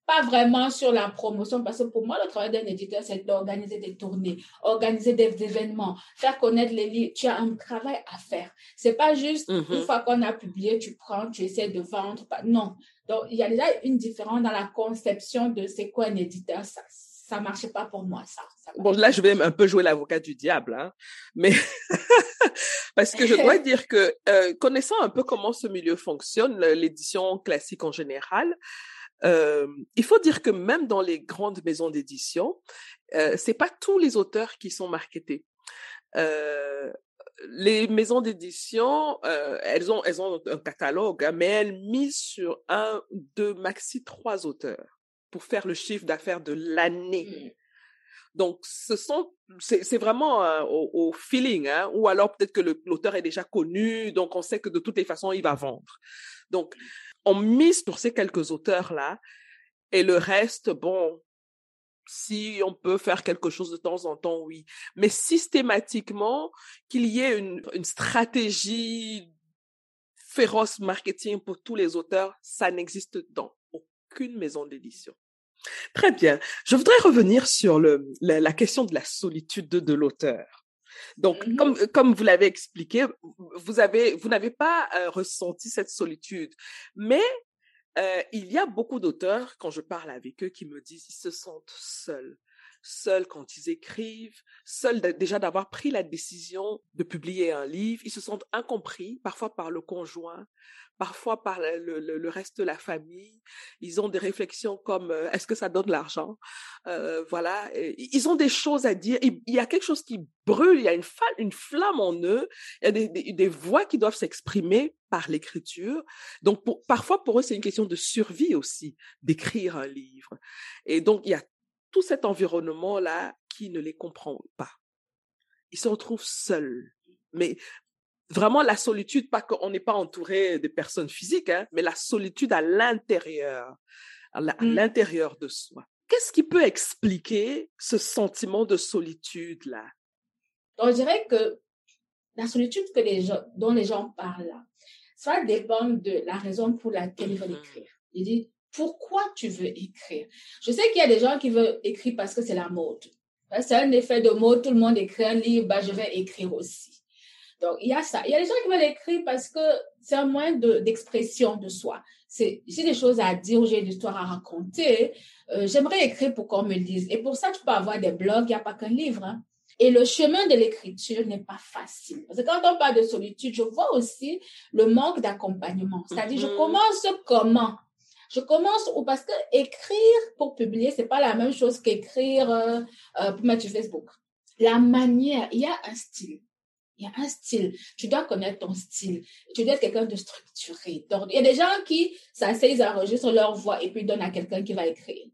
pas vraiment sur la promotion, parce que pour moi, le travail d'un éditeur, c'est d'organiser des tournées, organiser des événements, faire connaître les livres. Tu as un travail à faire. C'est pas juste une mm-hmm. fois qu'on a publié, tu prends, tu essaies de vendre. Non. Donc, il y a déjà une différence dans la conception de c'est quoi un éditeur. Ça, ça marchait pas pour moi, ça. bon, là, je vais un peu jouer l'avocat du diable, hein, mais (laughs) parce que je dois (laughs) dire que euh, connaissant un peu comment ce milieu fonctionne, l'édition classique en général, euh, il faut dire que même dans les grandes maisons d'édition, euh, c'est pas tous les auteurs qui sont marketés. Euh, les maisons d'édition, euh, elles ont elles ont un catalogue, hein, mais elles misent sur un, deux, maxi trois auteurs pour faire le chiffre d'affaires de l'année. Mmh. Donc, ce sont, c'est vraiment au, au, feeling, hein, ou alors peut-être que l'auteur est déjà connu, donc on sait que de toutes les façons, il va vendre. Donc, on mise sur ces quelques auteurs-là, et le reste, bon, si on peut faire quelque chose de temps en temps, oui. Mais systématiquement, qu'il y ait une, stratégie féroce marketing pour tous les auteurs, ça n'existe dans aucune maison d'édition. Très bien. Je voudrais revenir sur la, question de la solitude de, l'auteur. Donc, mmh comme, comme vous l'avez expliqué, vous avez, vous n'avez pas euh, ressenti cette solitude, mais euh, il y a beaucoup d'auteurs, quand je parle avec eux, qui me disent ils se sentent seuls, seuls quand ils écrivent, seuls déjà d'avoir pris la décision de publier un livre, ils se sentent incompris, parfois par le conjoint, parfois par le, reste de la famille. Ils ont des réflexions comme euh, est-ce que ça donne l'argent? Euh, Voilà, ils ont des choses à dire. Il, y a quelque chose qui brûle, il y a une, flamme en eux, il y a des, voix qui doivent s'exprimer par l'écriture. Donc parfois pour eux c'est une question de survie aussi d'écrire un livre. Et donc il y a tout cet environnement là qui ne les comprend pas. Ils se retrouvent seuls. Mais vraiment la solitude, pas qu'on n'est pas entouré de personnes physiques, hein, mais la solitude à l'intérieur, à mmh. l'intérieur de soi. Qu'est-ce qui peut expliquer ce sentiment de solitude-là? On dirait que la solitude que les gens, dont les gens parlent là, ça dépend de la raison pour laquelle ils veulent mmh écrire. Il dit, pourquoi tu veux écrire? Je sais qu'il y a des gens qui veulent écrire parce que c'est la mode. C'est un effet de mode, tout le monde écrit un livre, bah, je vais écrire aussi. Donc, il y a ça. Il y a des gens qui veulent écrire parce que c'est un moyen d'expression de, soi. C'est, j'ai des choses à dire, j'ai des histoires à raconter. Euh, j'aimerais écrire pour qu'on me lise. Et pour ça, tu peux avoir des blogs, il n'y a pas qu'un livre. Hein. Et le chemin de l'écriture n'est pas facile. Parce que quand on parle de solitude, je vois aussi le manque d'accompagnement. C'est-à-dire, je mm-hmm. commence comment? Je commence ou parce que écrire pour publier, c'est pas la même chose qu'écrire euh, euh, pour mettre sur Facebook. La manière, il y a un style. Il y a un style. Tu dois connaître ton style. Tu dois être quelqu'un de structuré. il y a des gens qui s'asseyent, ils enregistrent leur voix et puis donnent à quelqu'un qui va écrire.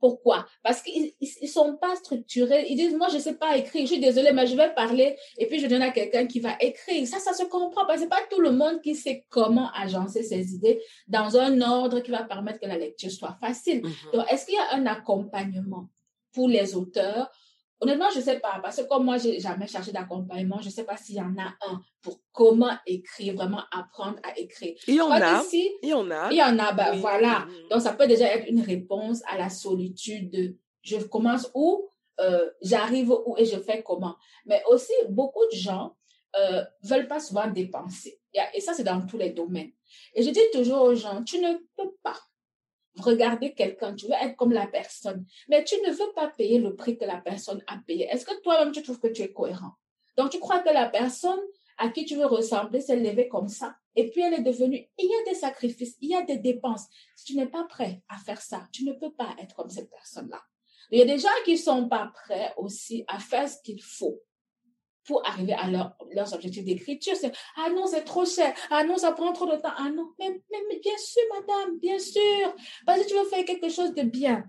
Pourquoi? Parce qu'ils ils sont pas structurés. Ils disent, moi, je sais pas écrire. Je suis désolée, mais je vais parler et puis je donne à quelqu'un qui va écrire. Ça, ça se comprend parce que c'est pas tout le monde qui sait comment agencer ses idées dans un ordre qui va permettre que la lecture soit facile. Mm-hmm. Donc, est-ce qu'il y a un accompagnement pour les auteurs Honnêtement, je sais pas, parce que comme moi, j'ai jamais cherché d'accompagnement, je sais pas s'il y en a un pour comment écrire, vraiment apprendre à écrire. Il y en a. il y en a. Il y en a, ben voilà. Donc, ça peut déjà être une réponse à la solitude de je commence où, euh, j'arrive où et je fais comment. Mais aussi, beaucoup de gens euh, veulent pas souvent dépenser. Et ça, c'est dans tous les domaines. Et je dis toujours aux gens, tu ne peux pas regarder quelqu'un, tu veux être comme la personne, mais tu ne veux pas payer le prix que la personne a payé. Est-ce que toi-même, tu trouves que tu es cohérent? Donc, tu crois que la personne à qui tu veux ressembler s'est levée comme ça, et puis elle est devenue, il y a des sacrifices, il y a des dépenses. Si tu n'es pas prêt à faire ça, tu ne peux pas être comme cette personne-là. Il y a des gens qui sont pas prêts aussi à faire ce qu'il faut pour arriver à leur, leurs objectifs d'écriture. C'est, ah non, c'est trop cher. Ah non, ça prend trop de temps. Ah non, mais, mais, bien sûr, madame, bien sûr. Parce que tu veux faire quelque chose de bien.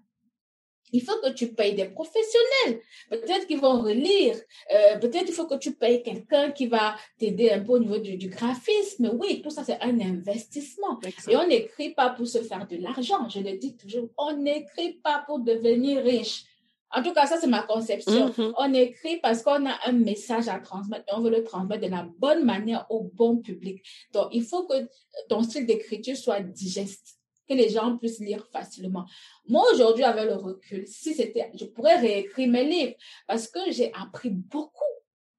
il faut que tu payes des professionnels. Peut-être qu'ils vont relire. Euh, peut-être il faut que tu payes quelqu'un qui va t'aider un peu au niveau du, du graphisme. Oui, tout ça, c'est un investissement. Et on n'écrit pas pour se faire de l'argent. Je le dis toujours, on n'écrit pas pour devenir riche. En tout cas, ça, c'est ma conception. Mhm. On écrit parce qu'on a un message à transmettre et on veut le transmettre de la bonne manière au bon public. Donc, il faut que ton style d'écriture soit digeste que les gens puissent lire facilement. Moi, aujourd'hui, avec le recul, si c'était, je pourrais réécrire mes livres parce que j'ai appris beaucoup.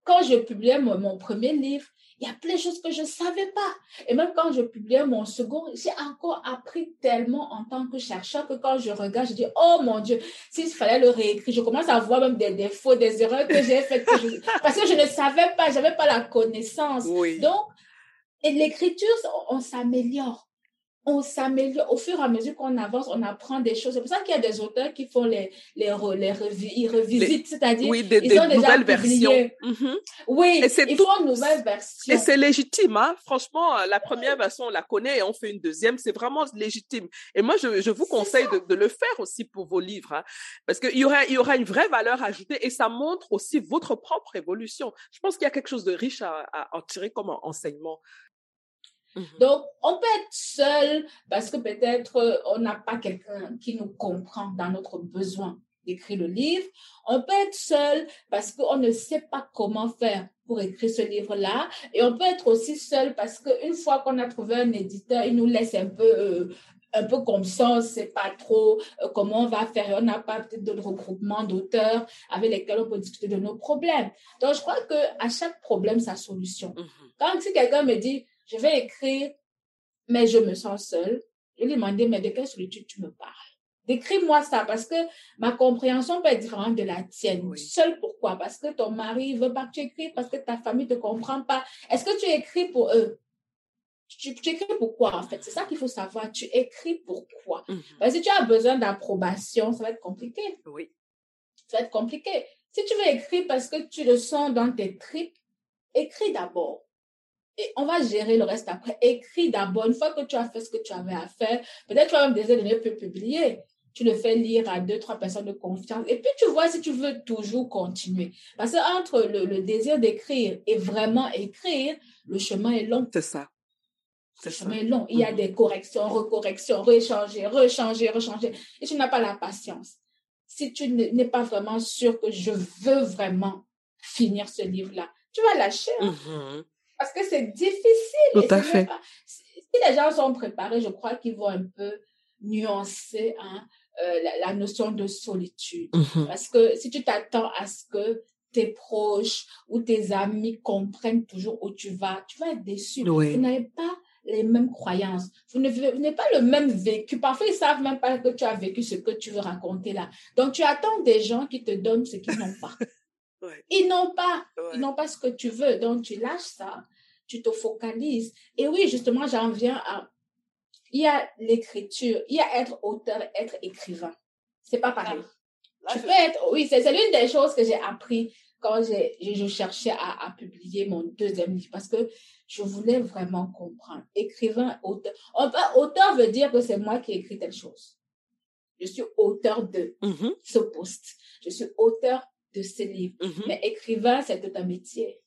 Quand je publiais mon, mon, premier livre, il y a plein de choses que je ne savais pas. Et même quand je publiais mon second, j'ai encore appris tellement en tant que chercheur que quand je regarde, je dis, oh mon Dieu, s'il fallait le réécrire, je commence à voir même des défauts, des erreurs que j'ai faites. Que je... (laughs) parce que je ne savais pas, j'avais pas la connaissance. Oui. Donc, et l'écriture, on, on s'améliore on s'améliore au fur et à mesure qu'on avance, on apprend des choses. C'est pour ça qu'il y a des auteurs qui font les les, les revi ils revisitent, c'est-à-dire oui, des, ils des ont déjà nouvelles versions. Mm-hmm. Oui, et c'est ils tout... font une nouvelle version. Et c'est légitime, hein. Franchement, la première version, on la connaît et on fait une deuxième. C'est vraiment légitime. Et moi, je, je vous conseille de, de, le faire aussi pour vos livres, hein, parce qu'il y aura, il y aura une vraie valeur ajoutée et ça montre aussi votre propre évolution. Je pense qu'il y a quelque chose de riche à, à en tirer comme enseignement. Mmh. Donc, on peut être seul parce que peut-être on n'a pas quelqu'un qui nous comprend dans notre besoin d'écrire le livre. On peut être seul parce qu'on ne sait pas comment faire pour écrire ce livre-là. Et on peut être aussi seul parce qu'une fois qu'on a trouvé un éditeur, il nous laisse un peu... Euh, un peu comme ça, on ne sait pas trop euh, comment on va faire. On n'a pas peut-être de regroupement d'auteurs avec lesquels on peut discuter de nos problèmes. Donc, je crois que à chaque problème, sa solution. Mmh. Quand si quelqu'un me dit, je vais écrire, mais je me sens seule. Je lui demandais, mais de quelle solitude tu me parles? Décris-moi ça, parce que ma compréhension peut être différente de la tienne. Oui. Seule pourquoi? Parce que ton mari veut pas que tu écrives, parce que ta famille te comprend pas. Est-ce que tu écris pour eux? Tu, tu, écris pourquoi, en fait? C'est ça qu'il faut savoir. Tu écris pourquoi Mmh. Parce que si tu as besoin d'approbation, ça va être compliqué. Oui. Ça va être compliqué. Si tu veux écrire parce que tu le sens dans tes tripes, écris d'abord. Et on va gérer le reste après. Écris d'abord. Une fois que tu as fait ce que tu avais à faire, peut-être tu as même des de peu publier. Tu le fais lire à deux, trois personnes de confiance. Et puis, tu vois si tu veux toujours continuer. Parce que entre le, le désir d'écrire et vraiment écrire, le chemin est long. C'est ça. Le chemin est long. Il y a des corrections, recorrections, rechanger, rechanger, rechanger. Et tu n'as pas la patience. Si tu n'es pas vraiment sûr que je veux vraiment finir ce livre-là, tu vas lâcher. Hein? Mmh. Parce que c'est difficile. Tout à fait. Pas... Si les gens sont préparés, je crois qu'ils vont un peu nuancer hein, euh, la, la, notion de solitude. Mmh. Parce que si tu t'attends à ce que tes proches ou tes amis comprennent toujours où tu vas, tu vas être déçu. Oui. Vous n'avez pas les mêmes croyances. Vous n'avez pas le même vécu. Parfois, ils savent même pas que tu as vécu ce que tu veux raconter là. Donc, tu attends des gens qui te donnent ce qu'ils n'ont pas. (laughs) Ouais. Ils n'ont pas. Ouais. Ils n'ont pas ce que tu veux. Donc, tu lâches ça. Tu te focalises. Et oui, justement, j'en viens à... Il y a l'écriture. Il y a être auteur, être écrivain. C'est pas pareil. Là, tu peux être... Oui, c'est l'une des choses que j'ai appris quand je cherchais à, à, publier mon deuxième livre parce que je voulais vraiment comprendre. Écrivain, auteur. Auteur veut dire que c'est moi qui ai écrit telle chose. Je suis auteur de mmh. mm-hmm. ce poste. Je suis auteur de ce livre. Mmh. Mm-hmm. Mais écrivain, c'est tout un métier.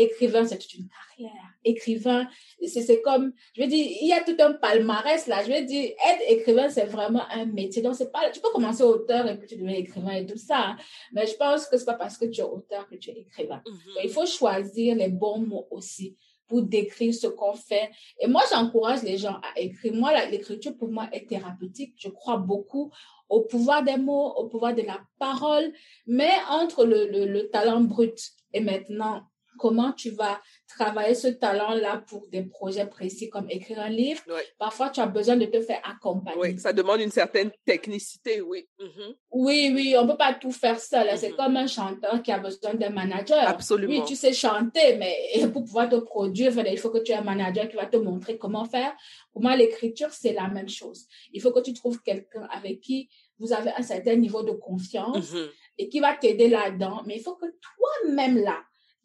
Écrivain, c'est toute une carrière. Écrivain, c'est comme, je veux dire, il y a tout un palmarès là. Je veux dire, être écrivain, c'est vraiment un métier. Donc, c'est pas, tu peux commencer auteur et puis tu deviens écrivain et tout ça. Hein. Mais je pense que c'est pas parce que tu es auteur que tu es écrivain. Mmh. Mm-hmm. Il faut choisir les bons mots aussi pour décrire ce qu'on fait. Et moi, j'encourage les gens à écrire. Moi, l'écriture, pour moi, est thérapeutique. Je crois beaucoup au pouvoir des mots, au pouvoir de la parole. Mais entre le, le, le talent brut et maintenant comment tu vas travailler ce talent-là pour des projets précis comme écrire un livre. Parfois, tu as besoin de te faire accompagner. Oui, ça demande une certaine technicité, oui. Mm -hmm. Oui, oui, on ne peut pas tout faire seul. Mm -hmm. C'est comme un chanteur qui a besoin d'un manager. Absolument. Oui, tu sais chanter, mais (laughs) pour pouvoir te produire, il faut que tu aies un manager qui va te montrer comment faire. Pour moi, l'écriture, c'est la même chose. Il faut que tu trouves quelqu'un avec qui vous avez un certain niveau de confiance mm -hmm. et qui va t'aider là-dedans. Mais il faut que toi-même là,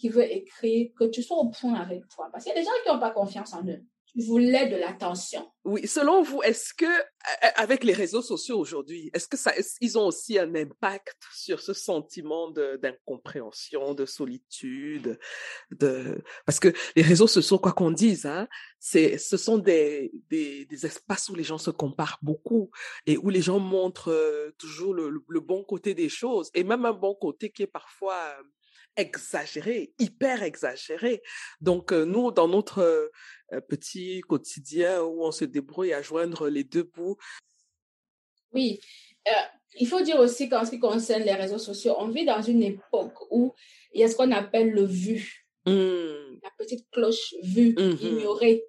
qui veut écrire, que tu sois au point avec toi. Parce qu'il y a des gens qui n'ont pas confiance en eux. voulait de l'attention. Oui, selon vous, est-ce que avec les réseaux sociaux aujourd'hui, est-ce que ça, ils ont aussi un impact sur ce sentiment d'incompréhension, de, solitude, de parce que les réseaux sociaux, quoi qu'on dise, hein, c'est, ce sont des, des, espaces où les gens se comparent beaucoup et où les gens montrent euh, toujours le, le, bon côté des choses et même un bon côté qui est parfois euh, exagéré, hyper exagéré. Donc euh, nous, dans notre euh, petit quotidien où on se débrouille à joindre les deux bouts. Oui, euh, il faut dire aussi qu'en ce qui concerne les réseaux sociaux, on vit dans une époque où il y a ce qu'on appelle le vu, mmh. la petite cloche vue, mmh ignorée.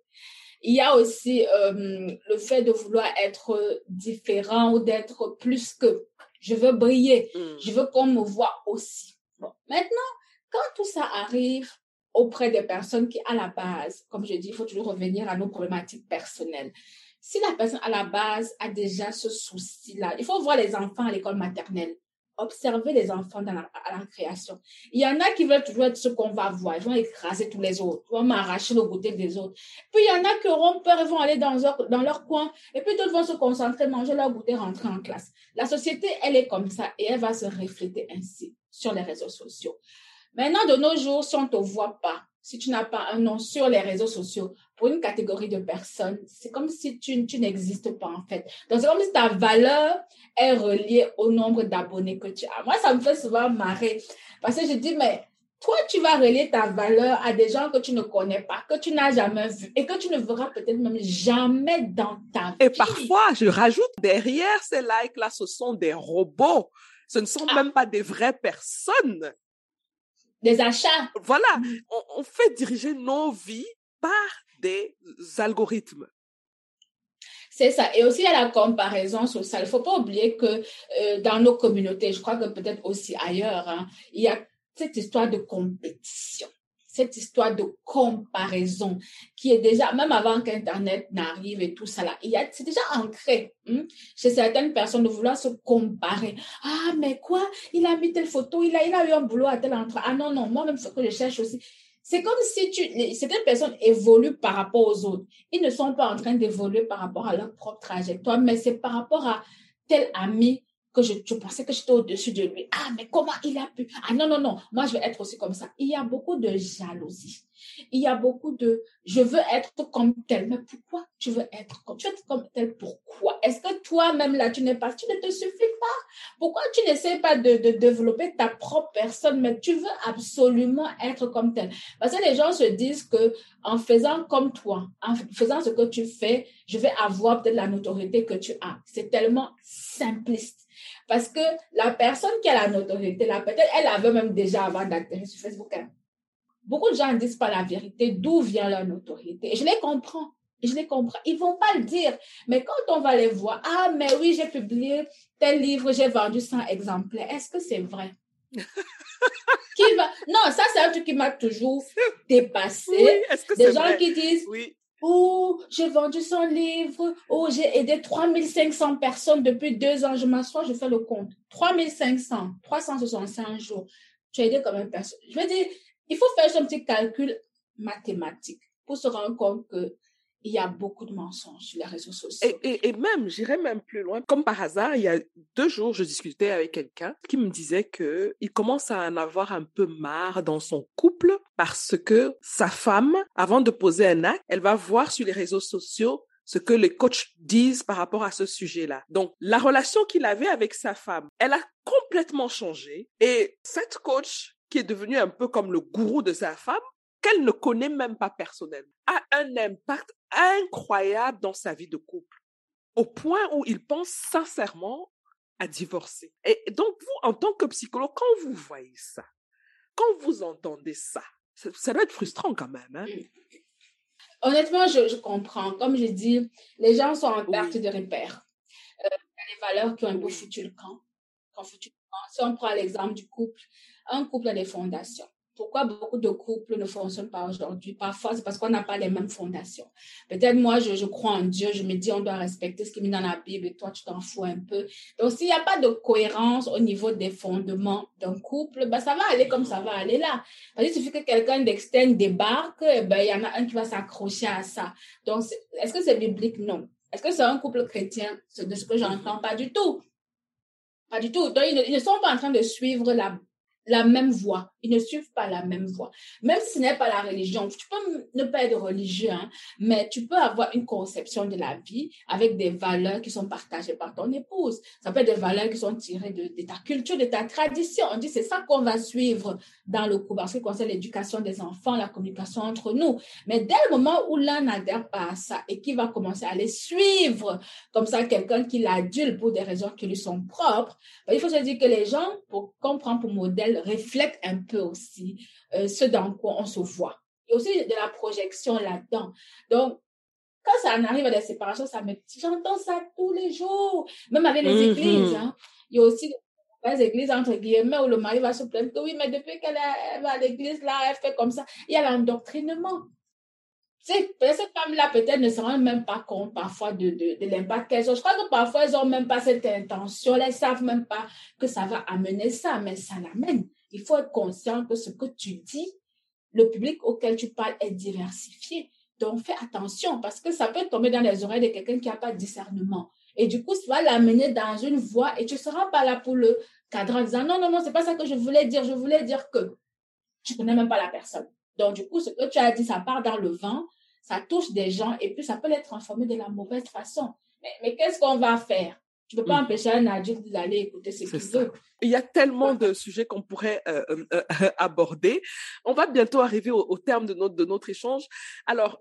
Il y a aussi le fait de vouloir être différent ou d'être plus que. Je veux briller, mmh. je veux qu'on me voit aussi. Bon, maintenant, quand tout ça arrive auprès des personnes qui, à la base, comme je dis, il faut toujours revenir à nos problématiques personnelles. Si la personne, à la base, a déjà ce souci-là, il faut voir les enfants à l'école maternelle observer les enfants dans la, à la création. Il y en a qui veulent toujours être ce qu'on va voir. Ils vont écraser tous les autres. Ils vont m'arracher le goûter des autres. Puis il y en a qui auront peur et vont aller dans leur, coin. Et puis d'autres vont se concentrer, manger leur goûter, rentrer en classe. La société, elle est comme ça et elle va se refléter ainsi sur les réseaux sociaux. Maintenant, de nos jours, si on ne te voit pas, si tu n'as pas un nom sur les réseaux sociaux, pour une catégorie de personnes, c'est comme si tu, tu n'existes pas en fait. Donc, c'est comme si ta valeur est reliée au nombre d'abonnés que tu as. Moi, ça me fait souvent marrer parce que je dis, mais toi, tu vas relier ta valeur à des gens que tu ne connais pas, que tu n'as jamais vus et que tu ne verras peut-être même jamais dans ta vie. Et parfois, je rajoute derrière ces likes-là, ce sont des robots. Ce ne sont ah. même pas des vraies personnes des achats. Voilà, mm. on, fait diriger nos vies par des algorithmes. C'est ça. Et aussi, il y a la comparaison sociale. Il ne faut pas oublier que euh, dans nos communautés, je crois que peut-être aussi ailleurs, hein, il y a cette histoire de compétition cette histoire de comparaison qui est déjà, même avant qu'Internet n'arrive et tout ça là, c'est déjà ancré hein, chez certaines personnes de vouloir se comparer. Ah, mais quoi? Il a mis telle photo, il a, eu un boulot à tel endroit. Ah non, non, moi-même, ce que je cherche aussi. C'est comme si certaines personnes évoluent par rapport aux autres. Ils ne sont pas en train d'évoluer par rapport à leur propre trajectoire, mais c'est par rapport à tel ami que je, je pensais que j'étais au-dessus de lui. Ah, mais comment il a pu? Ah non, non, non, moi je vais être aussi comme ça. Il y a beaucoup de jalousie. Il y a beaucoup de je veux être comme tel. Mais pourquoi tu veux être comme, tu veux comme tel? Pourquoi? Est-ce que toi-même là, tu n'es pas, tu ne te suffis pas? Pourquoi tu n'essaies pas de, de développer ta propre personne, mais tu veux absolument être comme tel? Parce que les gens se disent que en faisant comme toi, en faisant ce que tu fais, je vais avoir peut-être la notoriété que tu as. C'est tellement simpliste. Parce que la personne qui a la notoriété, là, peut-être elle avait même déjà avant d'atterrir sur Facebook. Hein. Beaucoup de gens ne disent pas la vérité, d'où vient leur notoriété. Et je les comprends. Je les comprends. Ils vont pas le dire. Mais quand on va les voir, ah, mais oui, j'ai publié tel livre, j'ai vendu 100 exemplaires. Est-ce que c'est vrai? (laughs) qui va... Non, ça, c'est un truc qui m'a toujours (laughs) dépassé. Oui, que Des gens vrai? qui disent, oui. Oh, j'ai vendu son livre. Oh, j'ai aidé 3500 personnes depuis deux ans. Je m'assois, je fais le compte. 3500, 365 jours. Tu as aidé combien de personnes? Je veux dire, il faut faire un petit calcul mathématique pour se rendre compte que il y a beaucoup de mensonges sur les réseaux sociaux. Et, même, j'irais même plus loin. Comme par hasard, il y a deux jours, je discutais avec quelqu'un qui me disait que il commence à en avoir un peu marre dans son couple parce que sa femme, avant de poser un acte, elle va voir sur les réseaux sociaux ce que les coachs disent par rapport à ce sujet-là. Donc, la relation qu'il avait avec sa femme, elle a complètement changé. Et cette coach, qui est devenue un peu comme le gourou de sa femme, qu'elle ne connaît même pas personnellement, a un impact incroyable dans sa vie de couple, au point où il pense sincèrement à divorcer. Et donc, vous, en tant que psychologue, quand vous voyez ça, quand vous entendez ça, ça, doit être frustrant quand même. Hein? (clears throat) Honnêtement, je, comprends. Comme je dis, les gens sont en perte de repère. Euh, il y a des valeurs qui ont un peu foutu le camp. Si on prend l'exemple du couple, un couple a des fondations pourquoi beaucoup de couples ne fonctionnent pas aujourd'hui? Parfois, c'est parce qu'on n'a pas les mêmes fondations. Peut-être moi, je, crois en Dieu, je me dis on doit respecter ce qui est mis dans la Bible et toi, tu t'en fous un peu. Donc, s'il n'y a pas de cohérence au niveau des fondements d'un couple, ben, ça va aller comme ça va aller là. Parce il suffit que quelqu'un d'externe débarque, eh ben, il y en a un qui va s'accrocher à ça. Donc, est-ce que c'est biblique? Non. Est-ce que c'est un couple chrétien? De ce que j'entends, pas du tout. Pas du tout. Donc, ils ne sont pas en train de suivre la la même voie. Ils ne suivent pas la même voie. Même si ce n'est pas la religion, tu peux ne pas être religieux, hein, mais tu peux avoir une conception de la vie avec des valeurs qui sont partagées par ton épouse. Ça peut être des valeurs qui sont tirées de, ta culture, de ta tradition. On dit c'est ça qu'on va suivre dans le cours, parce que concerne l'éducation des enfants, la communication entre nous. Mais dès le moment où l'un n'adhère pas à ça et qui va commencer à les suivre, comme ça, quelqu'un qui l'adule pour des raisons qui lui sont propres, ben, il faut se dire que les gens, pour comprendre pour modèle, reflète un peu aussi euh, ce dans quoi on se voit. Il y a aussi de la projection là-dedans. Donc, quand ça en arrive à des séparations, ça me j'entends ça tous les jours, même avec les mm-hmm. églises. Hein. Il y a aussi des églises, entre guillemets, où le mari va se plaindre que oui, mais depuis qu'elle va à l'église, là, elle fait comme ça. Il y a l'endoctrinement. Ces femmes-là, peut-être, ne se rendent même pas compte parfois de, de, de l'impact qu'elles ont. Je crois que parfois, elles n'ont même pas cette intention. Elles ne savent même pas que ça va amener ça, mais ça l'amène. Il faut être conscient que ce que tu dis, le public auquel tu parles est diversifié. Donc, fais attention parce que ça peut tomber dans les oreilles de quelqu'un qui n'a pas de discernement. Et du coup, ça va l'amener dans une voie et tu ne seras pas là pour le cadrer en disant non, non, non, c'est pas ça que je voulais dire. Je voulais dire que tu ne connais même pas la personne. Donc, du coup, ce que tu as dit, ça part dans le vent, ça touche des gens et puis ça peut les transformer de la mauvaise façon. Mais qu'est-ce qu'on va faire? Tu ne peux pas mm. empêcher un adulte d'aller écouter ce qu'il veut. Il y a tellement de sujets qu'on pourrait euh, euh, euh, (laughs) aborder. On va bientôt arriver au, terme de notre, de notre échange. Alors,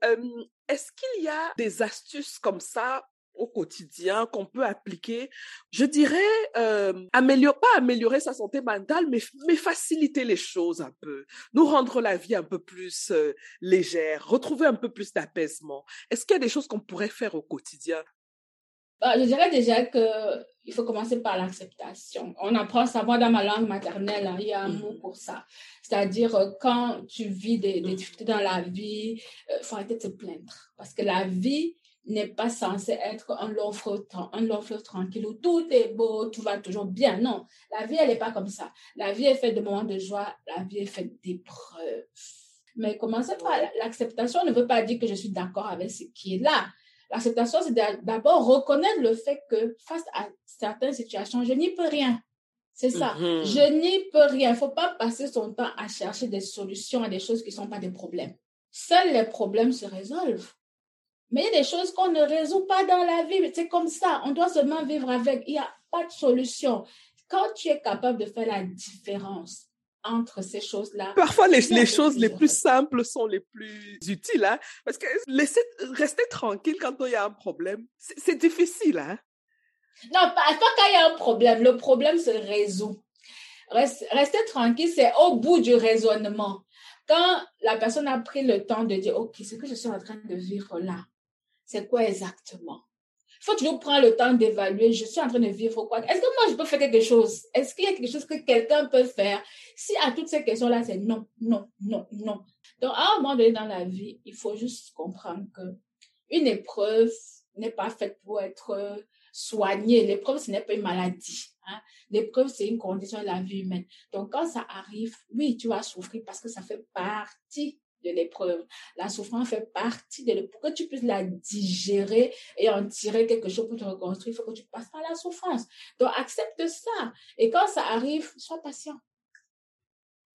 est-ce qu'il y a des astuces comme ça au quotidien qu'on peut appliquer, je dirais, euh, améliorer, pas améliorer sa santé mentale, mais, mais faciliter les choses un peu, nous rendre la vie un peu plus euh, légère, retrouver un peu plus d'apaisement. Est-ce qu'il y a des choses qu'on pourrait faire au quotidien? Bah, Je dirais déjà que il faut commencer par l'acceptation. On apprend à savoir dans ma langue maternelle, hein, il y a un mot mmh. pour ça. C'est-à-dire, euh, quand tu vis des, des mmh. difficultés dans la vie, il faut arrêter de te plaindre. Parce que la vie, n'est pas censé être un long fleuve, un long tranquille où tout est beau, tout va toujours bien. Non, la vie, elle n'est pas comme ça. La vie est faite de moments de joie, la vie est faite d'épreuves. Mais commencer par l'acceptation ne veut pas dire que je suis d'accord avec ce qui est là. L'acceptation, c'est d'abord reconnaître le fait que face à certaines situations, je n'y peux rien. C'est ça. Mm-hmm. Je n'y peux rien. Il ne faut pas passer son temps à chercher des solutions à des choses qui ne sont pas des problèmes. Seuls les problèmes se résolvent. Mais il y a des choses qu'on ne résout pas dans la vie. C'est comme ça. On doit seulement vivre avec. Il n'y a pas de solution. Quand tu es capable de faire la différence entre ces choses-là. Parfois, les, les choses les plus simples sont les plus utiles, hein? Parce que laisser, rester tranquille quand il y a un problème, c'est difficile, hein? Non, pas, pas quand il y a un problème. Le problème se résout. Rester tranquille, c'est au bout du raisonnement. Quand la personne a pris le temps de dire, OK, ce que je suis en train de vivre là, c'est quoi exactement? Faut toujours prendre le temps d'évaluer, je suis en train de vivre quoi Est-ce que moi, je peux faire quelque chose? Est-ce qu'il y a quelque chose que quelqu'un peut faire? Si à toutes ces questions-là, c'est non, non, non, non. Donc, à un moment donné dans la vie, il faut juste comprendre que une épreuve n'est pas faite pour être soignée. L'épreuve, ce n'est pas une maladie. Hein. L'épreuve, c'est une condition de la vie humaine. Donc, quand ça arrive, oui, tu vas souffrir parce que ça fait partie de l'épreuve. La souffrance fait partie de l'épreuve. Pour que tu puisses la digérer et en tirer quelque chose pour te reconstruire, il faut que tu passes par la souffrance. Donc, accepte ça. Et quand ça arrive, sois patient.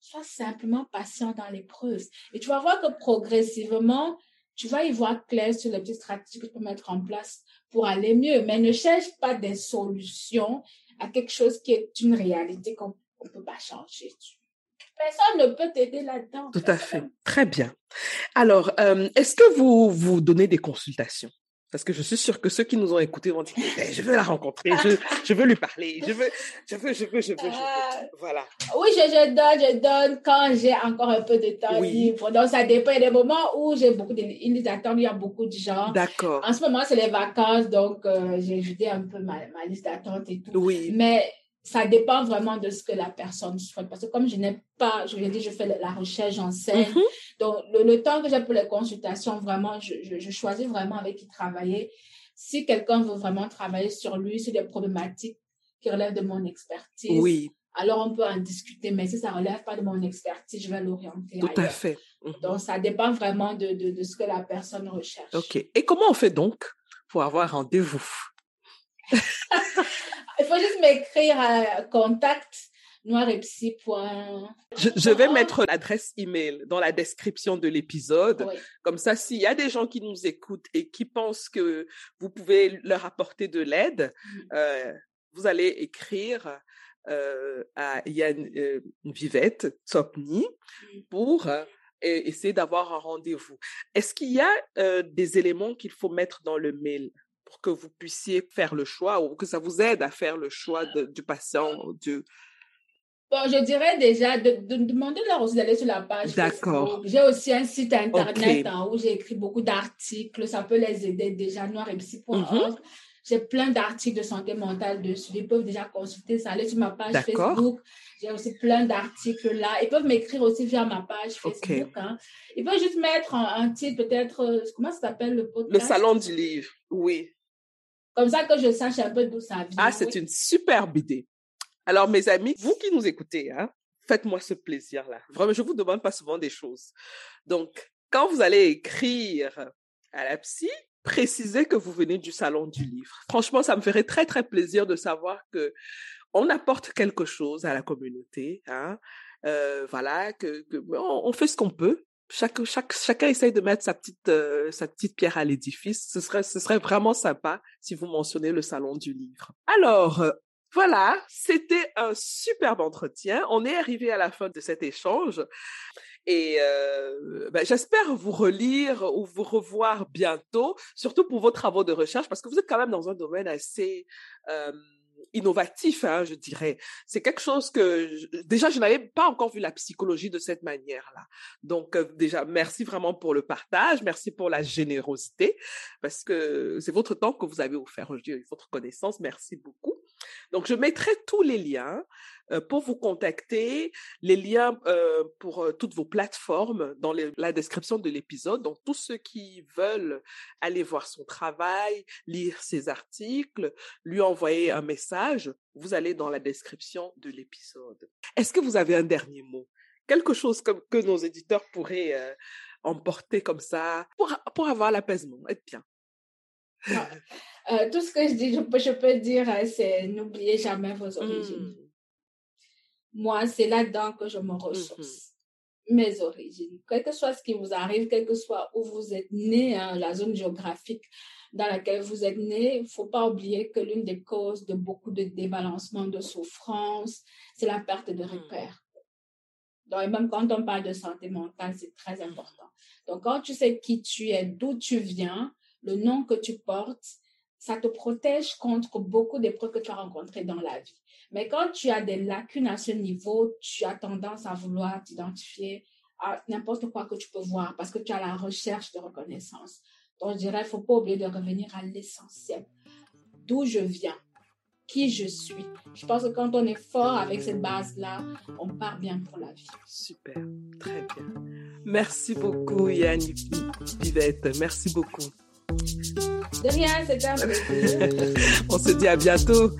Sois simplement patient dans l'épreuve. Et tu vas voir que progressivement, tu vas y voir clair sur les petites stratégies que tu peux mettre en place pour aller mieux. Mais ne cherche pas des solutions à quelque chose qui est une réalité qu'on ne peut pas changer. Personne ne peut t'aider là-dedans. Tout à fait. Très bien. Alors, euh, est-ce que vous vous donnez des consultations? Parce que je suis sûre que ceux qui nous ont écoutés vont dire eh, je veux la rencontrer, je, je, veux lui parler, je veux, je veux, je veux, je veux, je veux. Euh, voilà. Oui, je, je donne, je donne quand j'ai encore un peu de temps libre. Donc, ça dépend. Des moments où j'ai beaucoup de listes d'attente, il y a beaucoup de gens. D'accord. En ce moment, c'est les vacances, donc euh, j'ai ajouté un peu ma, ma liste d'attente et tout. Oui. Mais ça dépend vraiment de ce que la personne souhaite. Parce que comme je n'ai pas, je l'ai dit, je fais la recherche, j'enseigne. Mm Donc, le, temps que j'ai pour les consultations, vraiment, je, je, choisis vraiment avec qui travailler. Si quelqu'un veut vraiment travailler sur lui, sur des problématiques qui relèvent de mon expertise, oui. alors on peut en discuter. Mais si ça ne relève pas de mon expertise, je vais l'orienter. Tout à fait. Mhm. Donc, ça dépend vraiment de, de, de ce que la personne recherche. OK. Et comment on fait donc pour avoir rendez-vous? Il faut juste m'écrire à contact. Je, je vais mettre l'adresse email dans la description de l'épisode. Comme ça, s'il y a des gens qui nous écoutent et qui pensent que vous pouvez leur apporter de l'aide, mm. euh, vous allez écrire euh, à Yann euh, Vivette Tsopni mm. pour essayer d'avoir un rendez-vous. Est-ce qu'il y a des éléments qu'il faut mettre dans le mail? Pour que vous puissiez faire le choix ou que ça vous aide à faire le choix du patient du... Bon, je dirais déjà de, demander leur aussi d'aller sur la page. D'accord. J'ai aussi un site internet hein, où j'ai écrit beaucoup d'articles. Ça peut les aider déjà. Mm-hmm. J'ai plein d'articles de santé mentale dessus. Ils peuvent déjà consulter ça. Aller sur ma page Facebook. J'ai aussi plein d'articles là. Ils peuvent m'écrire aussi via ma page Facebook. Hein. Ils peuvent juste mettre un, titre, peut-être, euh, comment ça s'appelle le podcast? Le salon du livre, oui. Comme ça que je sache un peu d'où ça vient. Ah, c'est une superbe idée. Alors, mes amis, vous qui nous écoutez, hein, faites-moi ce plaisir-là. Vraiment, je vous demande pas souvent des choses. Donc, quand vous allez écrire à la psy, précisez que vous venez du salon du livre. Franchement, ça me ferait très, très plaisir de savoir que on apporte quelque chose à la communauté, hein. Euh, voilà, que, que on, fait ce qu'on peut chaque, chacun essaye de mettre sa petite, euh, sa petite pierre à l'édifice. Ce serait, ce serait vraiment sympa si vous mentionnez le salon du livre. Alors, euh, voilà, c'était un superbe entretien. On est arrivé à la fin de cet échange. Et euh, ben, j'espère vous relire ou vous revoir bientôt, surtout pour vos travaux de recherche, parce que vous êtes quand même dans un domaine assez innovatif, hein, je dirais. C'est quelque chose que déjà je n'avais pas encore vu la psychologie de cette manière-là. Donc euh, déjà merci vraiment pour le partage, merci pour la générosité parce que c'est votre temps que vous avez offert aujourd'hui, votre connaissance. Merci beaucoup. Donc je mettrai tous les liens pour vous contacter, les liens euh, pour euh, toutes vos plateformes dans la description de l'épisode. Donc, tous ceux qui veulent aller voir son travail, lire ses articles, lui envoyer un message, vous allez dans la description de l'épisode. Est-ce que vous avez un dernier mot? Quelque chose que nos éditeurs pourraient emporter comme ça pour, pour avoir l'apaisement, être bien? tout ce que je dis, je peux, je peux dire, c'est n'oubliez jamais vos origines. Mmh. Moi, c'est là-dedans que je me ressource. Mm-hmm. Mes origines. Quel que soit ce qui vous arrive, quel que soit où vous êtes né, hein, la zone géographique dans laquelle vous êtes né, il ne faut pas oublier que l'une des causes de beaucoup de débalancement, de souffrance, c'est la perte de mm. repères. Donc, même quand on parle de santé mentale, c'est très mm. important. Donc, quand tu sais qui tu es, d'où tu viens, le nom que tu portes, ça te protège contre beaucoup d'épreuves que tu as rencontrées dans la vie. Mais quand tu as des lacunes à ce niveau, tu as tendance à vouloir t'identifier à n'importe quoi que tu peux voir parce que tu as la recherche de reconnaissance. Donc, je dirais, il ne faut pas oublier de revenir à l'essentiel. D'où je viens, qui je suis. Je pense que quand on est fort avec cette base-là, on part bien pour la vie. Super, très bien. Merci beaucoup, Yann Vivette. Merci beaucoup. De rien, c'était un plaisir. on se dit à bientôt.